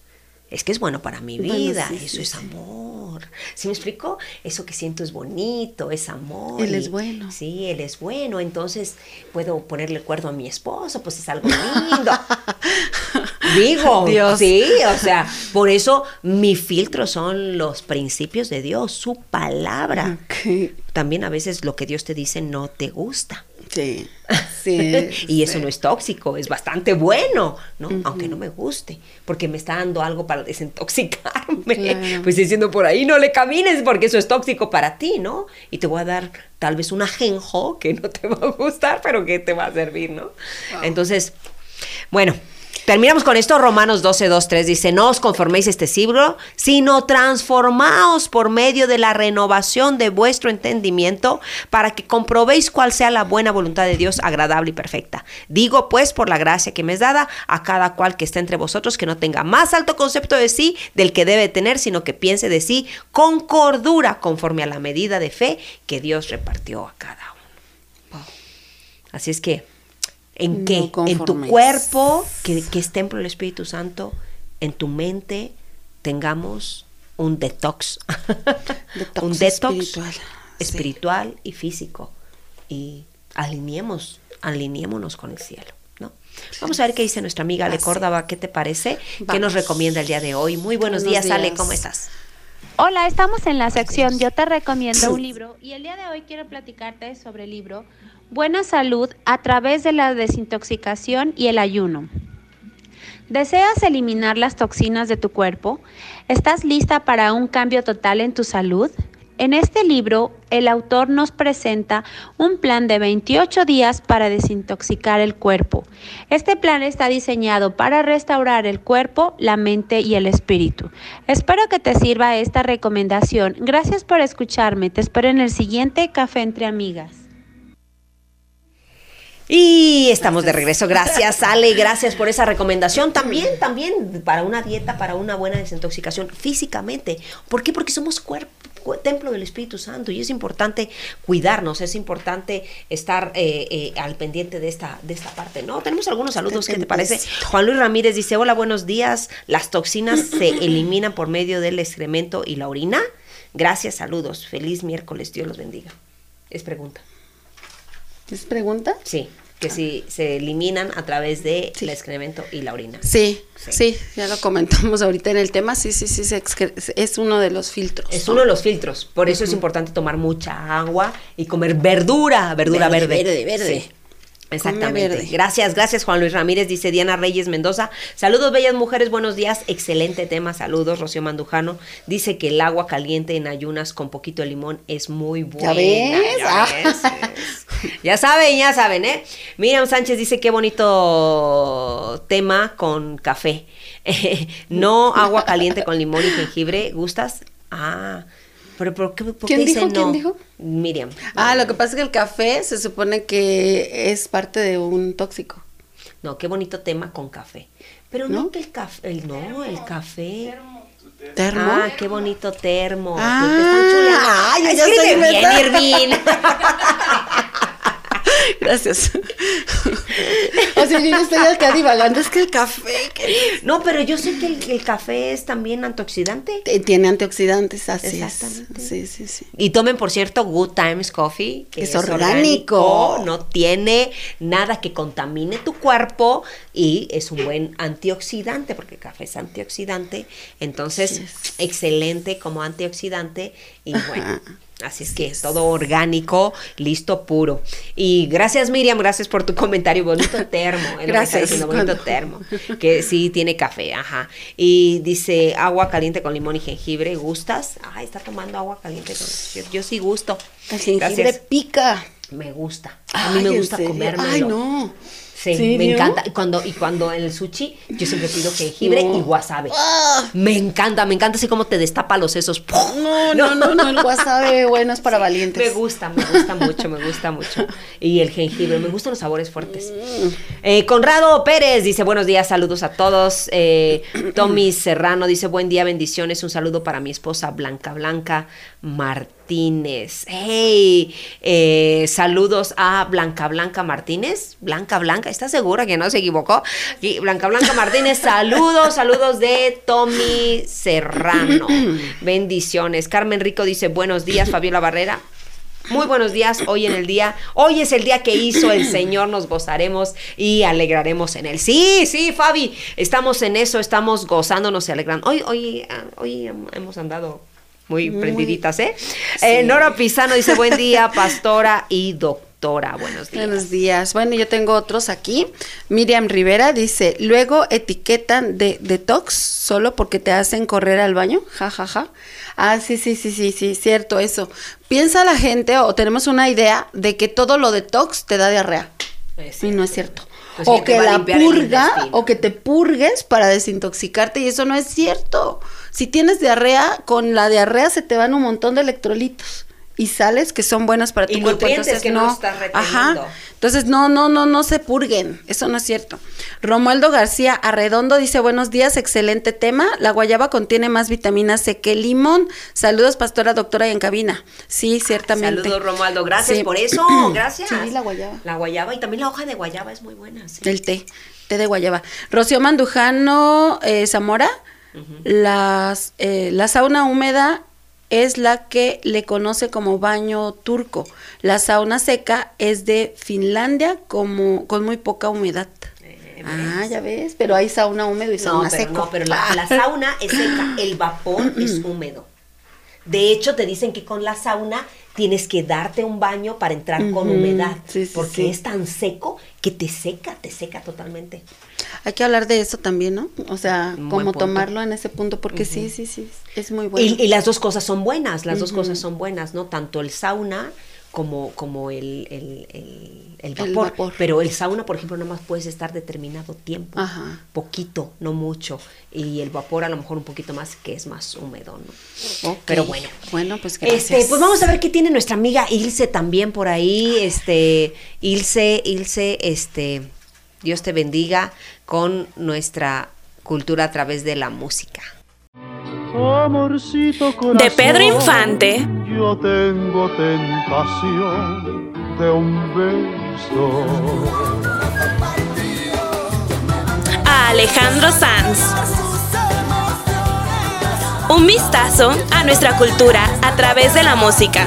es que es bueno para mi vida, eso es amor. ¿Sí me explico? Eso que siento es bonito, es amor. Él es bueno. Sí, él es bueno, entonces puedo ponerle el a mi esposo, pues es algo lindo. Digo, Dios. sí, o sea, por eso mi filtro son los principios de Dios, su palabra. También a veces lo que Dios te dice no te gusta. Sí, sí. y eso no es tóxico, es bastante bueno, ¿no? Aunque no me guste, porque me está dando algo para desintoxicarme. Pues diciendo por ahí no le camines porque eso es tóxico para ti, ¿no? Y te voy a dar tal vez un ajenjo que no te va a gustar, pero que te va a servir, ¿no? Entonces, bueno, Terminamos con esto, Romanos 12, 2, 3 dice, no os conforméis este siglo, sino transformaos por medio de la renovación de vuestro entendimiento para que comprobéis cuál sea la buena voluntad de Dios agradable y perfecta. Digo pues por la gracia que me es dada a cada cual que esté entre vosotros que no tenga más alto concepto de sí del que debe tener, sino que piense de sí con cordura conforme a la medida de fe que Dios repartió a cada uno. Así es que ¿En qué? en tu cuerpo, que, que, es templo del Espíritu Santo, en tu mente tengamos un detox, un detox espiritual, y físico. Y alineemos, alineémonos con el cielo. ¿no? Vamos a ver qué dice nuestra amiga Ale Córdoba, ¿qué te parece? ¿Qué nos recomienda el día de hoy? Muy buenos, días, Ale, ¿cómo estás? Hola, estamos en la sección Yo te recomiendo un libro y el día de hoy quiero platicarte sobre el libro Buena salud a través de la desintoxicación y el ayuno. ¿Deseas eliminar las toxinas de tu cuerpo? ¿Estás lista para un cambio total en tu salud? En este libro, el autor nos presenta un plan de 28 días para desintoxicar el cuerpo. Este plan está diseñado para restaurar el cuerpo, la mente y el espíritu. Espero que te sirva esta recomendación. Gracias por escucharme. Te espero en el siguiente Café entre Amigas. Y estamos de regreso. Gracias, Ale. Gracias por esa recomendación. También, también para una dieta, para una buena desintoxicación físicamente. ¿Por qué? Porque somos cuerpo templo del Espíritu Santo y es importante cuidarnos, es importante estar eh, eh, al pendiente de esta, de esta parte, ¿no? Tenemos algunos saludos, ¿qué te parece? Juan Luis Ramírez dice, hola, buenos días, las toxinas se eliminan por medio del excremento y la orina. Gracias, saludos, feliz miércoles, Dios los bendiga. Es pregunta. ¿Es pregunta? Sí que si se eliminan a través de el excremento y la orina. Sí, sí, ya lo comentamos ahorita en el tema, sí, sí, sí, es uno de los filtros. Es uno de los filtros, por eso es importante tomar mucha agua y comer verdura, verdura verde. Verde, verde. verde. Exactamente. Gracias, gracias Juan Luis Ramírez, dice Diana Reyes Mendoza. Saludos, bellas mujeres, buenos días. Excelente tema, saludos, Rocío Mandujano. Dice que el agua caliente en ayunas con poquito de limón es muy buena. ¿Ya ves? Ya, saben, ya saben, ¿eh? Miriam Sánchez dice qué bonito tema con café. no agua caliente con limón y jengibre. ¿Gustas? Ah, pero ¿por qué, ¿Quién dijo? ¿Quién dijo? Miriam. Ah, lo que pasa es que el café se supone que es parte de un tóxico. No, qué bonito tema con café. Pero no, que el café, el, no, el café. Termo. Ah, qué bonito termo. Ah, Ay, escribe bien, Irvin. Gracias. o sea, yo ya estoy acá divagando, es que el café... No, pero yo sé que el, café es también antioxidante. Tiene antioxidantes, así Exactamente. Sí, sí, sí. Y tomen, por cierto, Good Times Coffee, que es, orgánico. no tiene nada que contamine tu cuerpo y es un buen antioxidante, porque el café es antioxidante. Entonces, excelente como antioxidante y bueno. Así es que es todo orgánico, listo, puro. Y gracias Miriam, gracias por tu comentario, bonito termo. gracias. bonito termo, que sí tiene café, ajá. Y dice agua caliente con limón y jengibre, ¿gustas? Ay, está tomando agua caliente con... Yo, sí gusto. El jengibre pica. Me gusta. A mí me gusta comérmelo. Ay, no. Sí, me encanta. Y cuando, y cuando en el sushi, yo siempre pido jengibre y wasabi. Ah. Me encanta, me encanta así como te destapa los sesos. No, no, no, no, el wasabi, bueno, es para valientes. Me gusta, me gusta mucho, me gusta mucho. Y el jengibre, me gustan los sabores fuertes. Eh, Conrado Pérez dice, buenos días, saludos a todos. Eh, Tommy Serrano dice, buen día, bendiciones. Un saludo para mi esposa Blanca Blanca Martínez. Hey, eh, saludos a Blanca Blanca Martínez. Blanca Blanca, ¿estás segura que no se equivocó? Blanca Blanca Martínez, saludos, saludos de Tommy Serrano. Bendiciones. Carmen Rico dice, buenos días, Fabiola Barrera. Muy buenos días, hoy en el día, hoy es el día que hizo el Señor, nos gozaremos y alegraremos en él. Sí, sí, Fabi, estamos en eso, estamos gozándonos y alegrando. Hoy, hoy, ah, hoy hemos andado muy, prendiditas, ¿eh? ¿eh? Nora Pisano dice, buen día, pastora y doctora. Buenos días. Buenos días. Bueno, yo tengo otros aquí. Miriam Rivera dice, luego etiquetan de detox solo porque te hacen correr al baño. Ja, ja, ja. Ah, sí, sí, sí, sí, sí, cierto, eso. Piensa la gente o tenemos una idea de que todo lo detox te da diarrea. y no es cierto. Pues o que la purga, o que te purgues para desintoxicarte, y eso no es cierto. Si tienes diarrea, con la diarrea se te van un montón de electrolitos y sales que son buenas para tu y cuerpo. Entonces que no, Ajá. Entonces no, no, no, no se purguen. Eso no es cierto. Romualdo García Arredondo dice buenos días, excelente tema. La guayaba contiene más vitamina C que el limón. Saludos, pastora, doctora y en cabina. Sí, ciertamente. Saludos, Romualdo. Gracias por eso. Gracias. Sí, la guayaba. La guayaba y también la hoja de guayaba es muy buena. El té, té de guayaba. Rocío Mandujano eh, Zamora las, eh, la sauna húmeda es la que le conoce como baño turco. La sauna seca es de Finlandia como con muy poca humedad. Eh, ah, ya ves, pero hay sauna húmedo y sauna seca. No, pero la, la, sauna es seca, el vapor es húmedo. De hecho, te dicen que con la sauna tienes que darte un baño para entrar con humedad, porque es tan seco que te seca, te seca totalmente. Hay que hablar de eso también, ¿no? O sea, cómo tomarlo en ese punto, porque sí, sí, sí, es muy bueno. Y, las dos cosas son buenas, las dos cosas son buenas, ¿no? Tanto el sauna como, como el, el, vapor. Pero el sauna, por ejemplo, nada más puedes estar determinado tiempo, poquito, no mucho. Y el vapor a lo mejor un poquito más, que es más húmedo, ¿no? Pero bueno. Bueno, pues este, gracias. Este, pues vamos a ver qué tiene nuestra amiga Ilse también por ahí. Este, Ilse, Ilse, este, Dios te bendiga con nuestra cultura a través de la música. De Pedro Infante. Yo tengo tentación de un beso. A Alejandro Sanz. Un vistazo a nuestra cultura a través de la música.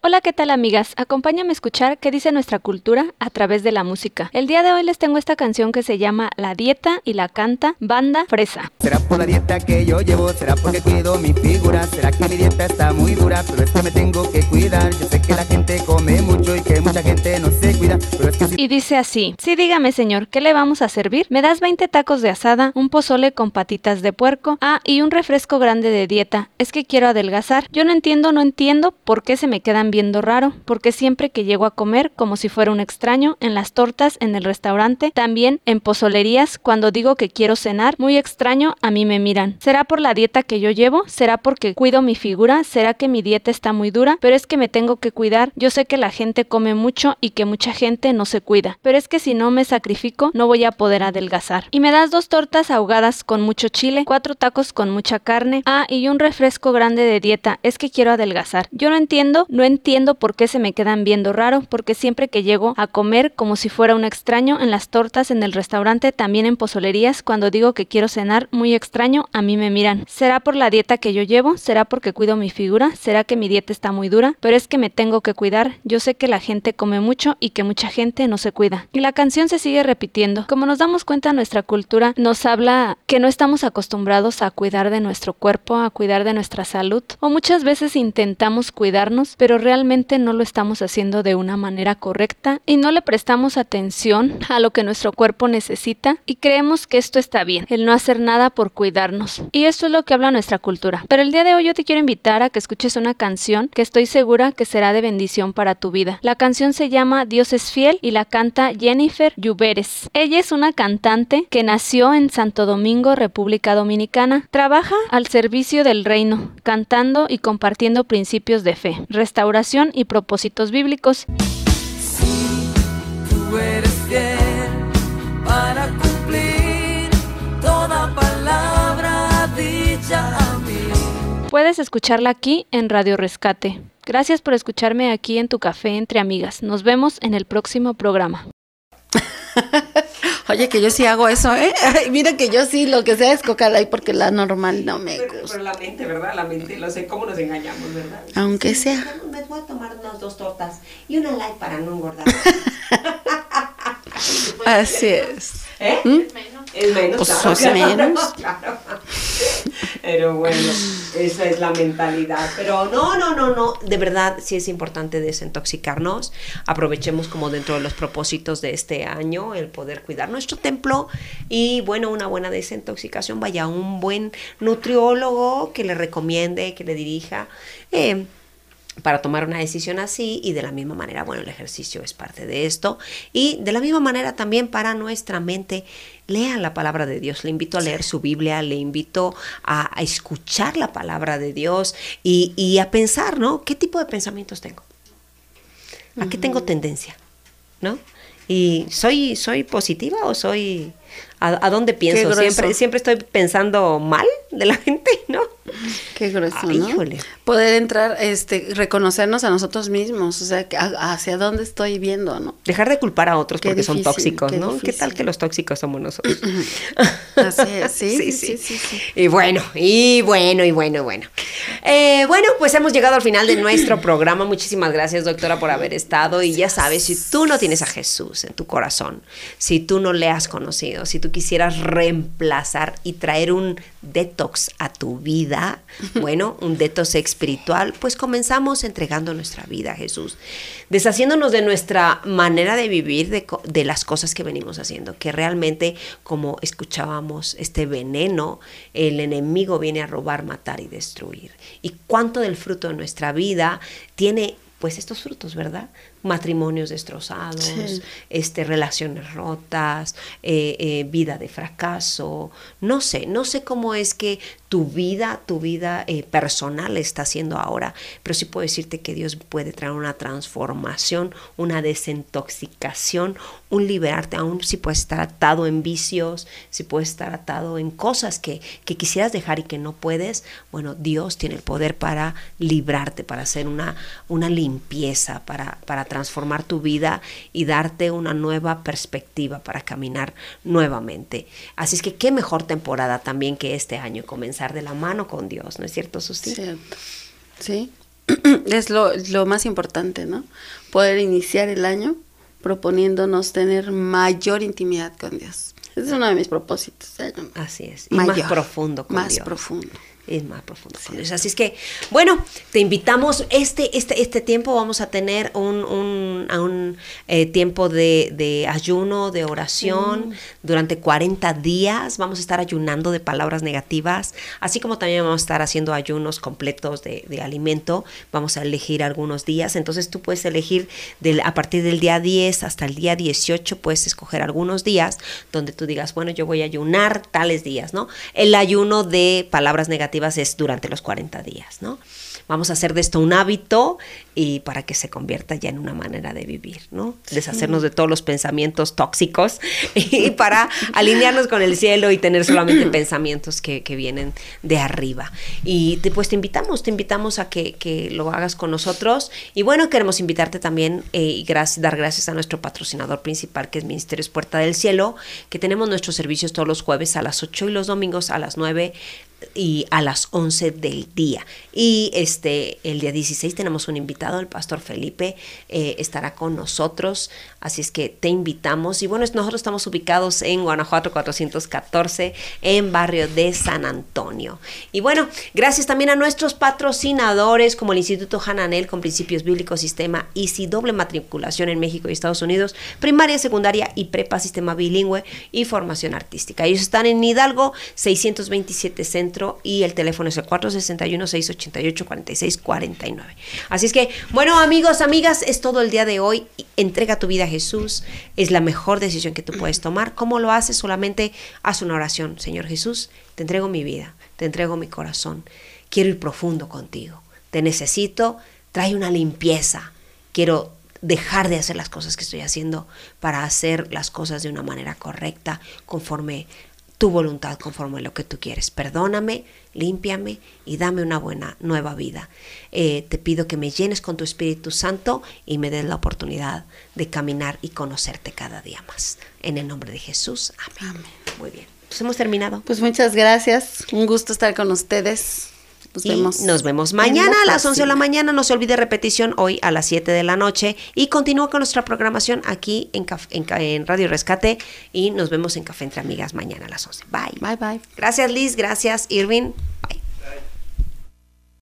Hola, ¿qué tal amigas? Acompáñame a escuchar qué dice nuestra cultura a través de la música. El día de hoy les tengo esta canción que se llama La Dieta y la canta Banda Fresa. Será por la dieta que yo llevo, será porque cuido mi figura, será que mi dieta está muy dura, pero es que me tengo que cuidar. Yo sé que la gente come mucho y que mucha gente no se cuida, pero es que Y dice así, sí dígame señor, ¿qué le vamos a servir? Me das 20 tacos de asada, un pozole con patitas de puerco, ah, y un refresco grande de dieta. Es que quiero adelgazar. Yo no entiendo, no entiendo por qué se me quedan bien raro, porque siempre que llego a comer, como si fuera un extraño, en las tortas, en el restaurante, también en pozolerías, cuando digo que quiero cenar, muy extraño, a mí me miran. ¿Será por la dieta que yo llevo? ¿Será porque cuido mi figura? ¿Será que mi dieta está muy dura? Pero es que me tengo que cuidar. Yo sé que la gente come mucho y que mucha gente no se cuida. Pero es que si no me sacrifico, no voy a poder adelgazar. Y me das dos tortas ahogadas con mucho chile, cuatro tacos con mucha carne, ah, y un refresco grande de dieta. Es que quiero adelgazar. Yo no entiendo, no entiendo entiendo por qué se me quedan viendo raro, porque siempre que llego a comer como si fuera un extraño en las tortas, en el restaurante, también en pozolerías, cuando digo que quiero cenar muy extraño, a mí me miran. ¿Será por la dieta que yo llevo? ¿Será porque cuido mi figura? ¿Será que mi dieta está muy dura? Pero es que me tengo que cuidar. Yo sé que la gente come mucho y que mucha gente no se cuida. Y la canción se sigue repitiendo. Como nos damos cuenta, nuestra cultura nos habla que no estamos acostumbrados a cuidar de nuestro cuerpo, a cuidar de nuestra salud, o muchas veces intentamos cuidarnos, pero realmente no lo estamos haciendo de una manera correcta y no le prestamos atención a lo que nuestro cuerpo necesita y creemos que esto está bien, el no hacer nada por cuidarnos. Y esto es lo que habla nuestra cultura. Pero el día de hoy yo te quiero invitar a que escuches una canción que estoy segura que será de bendición para tu vida. La canción se llama Dios es fiel y la canta Jennifer Lluveres. Ella es una cantante que nació en Santo Domingo, República Dominicana. Trabaja al servicio del reino, cantando y compartiendo principios de fe, y propósitos bíblicos. tú eres fiel para cumplir toda palabra dicha a mí. Puedes escucharla aquí en Radio Rescate. Gracias por escucharme aquí en tu café entre amigas. Nos vemos en el próximo programa. Oye, que yo sí hago eso, ¿eh? Ay, mira que yo sí, lo que sea es coca light porque la normal no me Pero, gusta. pero la mente, ¿verdad? La mente, lo sé cómo nos engañamos, ¿verdad? Aunque sea. Me voy a tomar unas dos tortas y una light para no engordar. Así es. ¿Eh? Es menos, Pues claro, es claro, menos. claro. Pero bueno, esa es la mentalidad. Pero no, no, no, no. De verdad, sí es importante desintoxicarnos. Aprovechemos como dentro de los propósitos de este año el poder cuidar nuestro templo y bueno, una buena desintoxicación. Vaya a un buen nutriólogo que le recomiende, que le dirija. eh, para tomar una decisión así y de la misma manera, bueno, el ejercicio es parte de esto y de la misma manera también para nuestra mente, lean la palabra de Dios, le invito a leer su Biblia, le invito a, a escuchar la palabra de Dios y, y a pensar, ¿no? ¿Qué tipo de pensamientos tengo? ¿A qué tengo tendencia? ¿No? ¿Y soy, soy positiva o soy... ¿A, a dónde pienso? Siempre, siempre estoy pensando mal de la gente, ¿no? Qué grueso, Ay, ¿no? híjole. Poder entrar, este, reconocernos a nosotros mismos, o sea, a- hacia dónde estoy viendo, ¿no? Dejar de culpar a otros Qué porque son tóxicos, qué ¿no? ¿Qué tal que los tóxicos somos nosotros? Así es, sí, sí, sí, sí, sí. Y bueno, y bueno, y bueno, y bueno. Eh, bueno, pues hemos llegado al final de nuestro programa. Muchísimas gracias, doctora, por haber estado. Y ya sabes, si tú no tienes a Jesús en tu corazón, si tú no le has conocido, si tú quisieras reemplazar y traer un detox a tu vida, bueno, un detox espiritual, pues comenzamos entregando nuestra vida a Jesús, deshaciéndonos de nuestra manera de vivir, de, de las cosas que venimos haciendo, que realmente, como escuchábamos, este veneno, el enemigo viene a robar, matar y destruir. ¿Y cuánto del fruto de nuestra vida tiene pues estos frutos, ¿verdad? Matrimonios destrozados, Sí. este, relaciones rotas, eh, eh, vida de fracaso, no sé, no sé cómo es que tu vida, tu vida eh, personal está haciendo ahora, pero sí puedo decirte que Dios puede traer una transformación, una desintoxicación, un liberarte, aún si puedes estar atado en vicios, si puedes estar atado en cosas que, que quisieras dejar y que no puedes, bueno, Dios tiene el poder para librarte, para hacer una, una limpieza, para, para transformar tu vida y darte una nueva perspectiva para caminar nuevamente. Así es que qué mejor temporada también que este año, comenzar de la mano con Dios, ¿no es cierto, Susi? Sí. Es lo, lo más importante, ¿no? Poder iniciar el año proponiéndonos tener mayor intimidad con Dios. Ese es uno de mis propósitos. Así es. Y más profundo con Más Dios. profundo. Es más profundo con Dios. Así es que, bueno, te invitamos. Este, este, este tiempo vamos a tener un, un, un eh, tiempo de, de ayuno, de oración. Durante 40 días vamos a estar ayunando de palabras negativas, así como también vamos a estar haciendo ayunos completos de, de alimento. Vamos a elegir algunos días. Entonces tú puedes elegir del, a partir del día 10 hasta el día 18, puedes escoger algunos días donde tú digas, bueno, yo voy a ayunar tales días, ¿no? El ayuno de palabras negativas es durante los 40 días, ¿no? vamos a hacer de esto un hábito y para que se convierta ya en una manera de vivir, ¿no? Deshacernos de todos los pensamientos tóxicos y para alinearnos con el cielo y tener solamente pensamientos que, que vienen de arriba. Y te, pues te invitamos, te invitamos a que, que lo hagas con nosotros. Y bueno, queremos invitarte también eh, y gracias, dar gracias a nuestro patrocinador principal, que es Ministerios Puerta del Cielo, que tenemos nuestros servicios todos los jueves a las 8 y los domingos a las 9 y a las 11 del día. Y este el día 16 tenemos un invitado, el pastor Felipe eh, estará con nosotros, así es que te invitamos. Y bueno, nosotros estamos ubicados en Guanajuato 414, en barrio de San Antonio. Y bueno, gracias también a nuestros patrocinadores como el Instituto Hananel con principios bíblicos, sistema ICI, doble matriculación en México y Estados Unidos, primaria, secundaria y prepa, sistema bilingüe y formación artística. Ellos están en Hidalgo 627 Centro y el teléfono es el 461-688-4649. Así es que, bueno, amigos, amigas, es todo el día de hoy. Entrega tu vida a Jesús. Es la mejor decisión que tú puedes tomar. ¿Cómo lo haces? Solamente haz una oración. Señor Jesús, te entrego mi vida, te entrego mi corazón. Quiero ir profundo contigo. Te necesito. Trae una limpieza. Quiero dejar de hacer las cosas que estoy haciendo para hacer las cosas de una manera correcta, conforme tu voluntad conforme a lo que tú quieres. Perdóname, límpiame y dame una buena nueva vida. Eh, te pido que me llenes con tu Espíritu Santo y me des la oportunidad de caminar y conocerte cada día más. En el nombre de Jesús. Amén. Muy bien. Pues hemos terminado. Pues muchas gracias. Un gusto estar con ustedes. Nos Y vemos. Nos vemos mañana a las 11 de la mañana. No se olvide repetición hoy a las 7 de la noche. Y continúa con nuestra programación aquí en, Caf- en Ca- en Radio Rescate. Y nos vemos en Café Entre Amigas mañana a las 11. Bye. Bye bye. Gracias Liz, gracias Irving.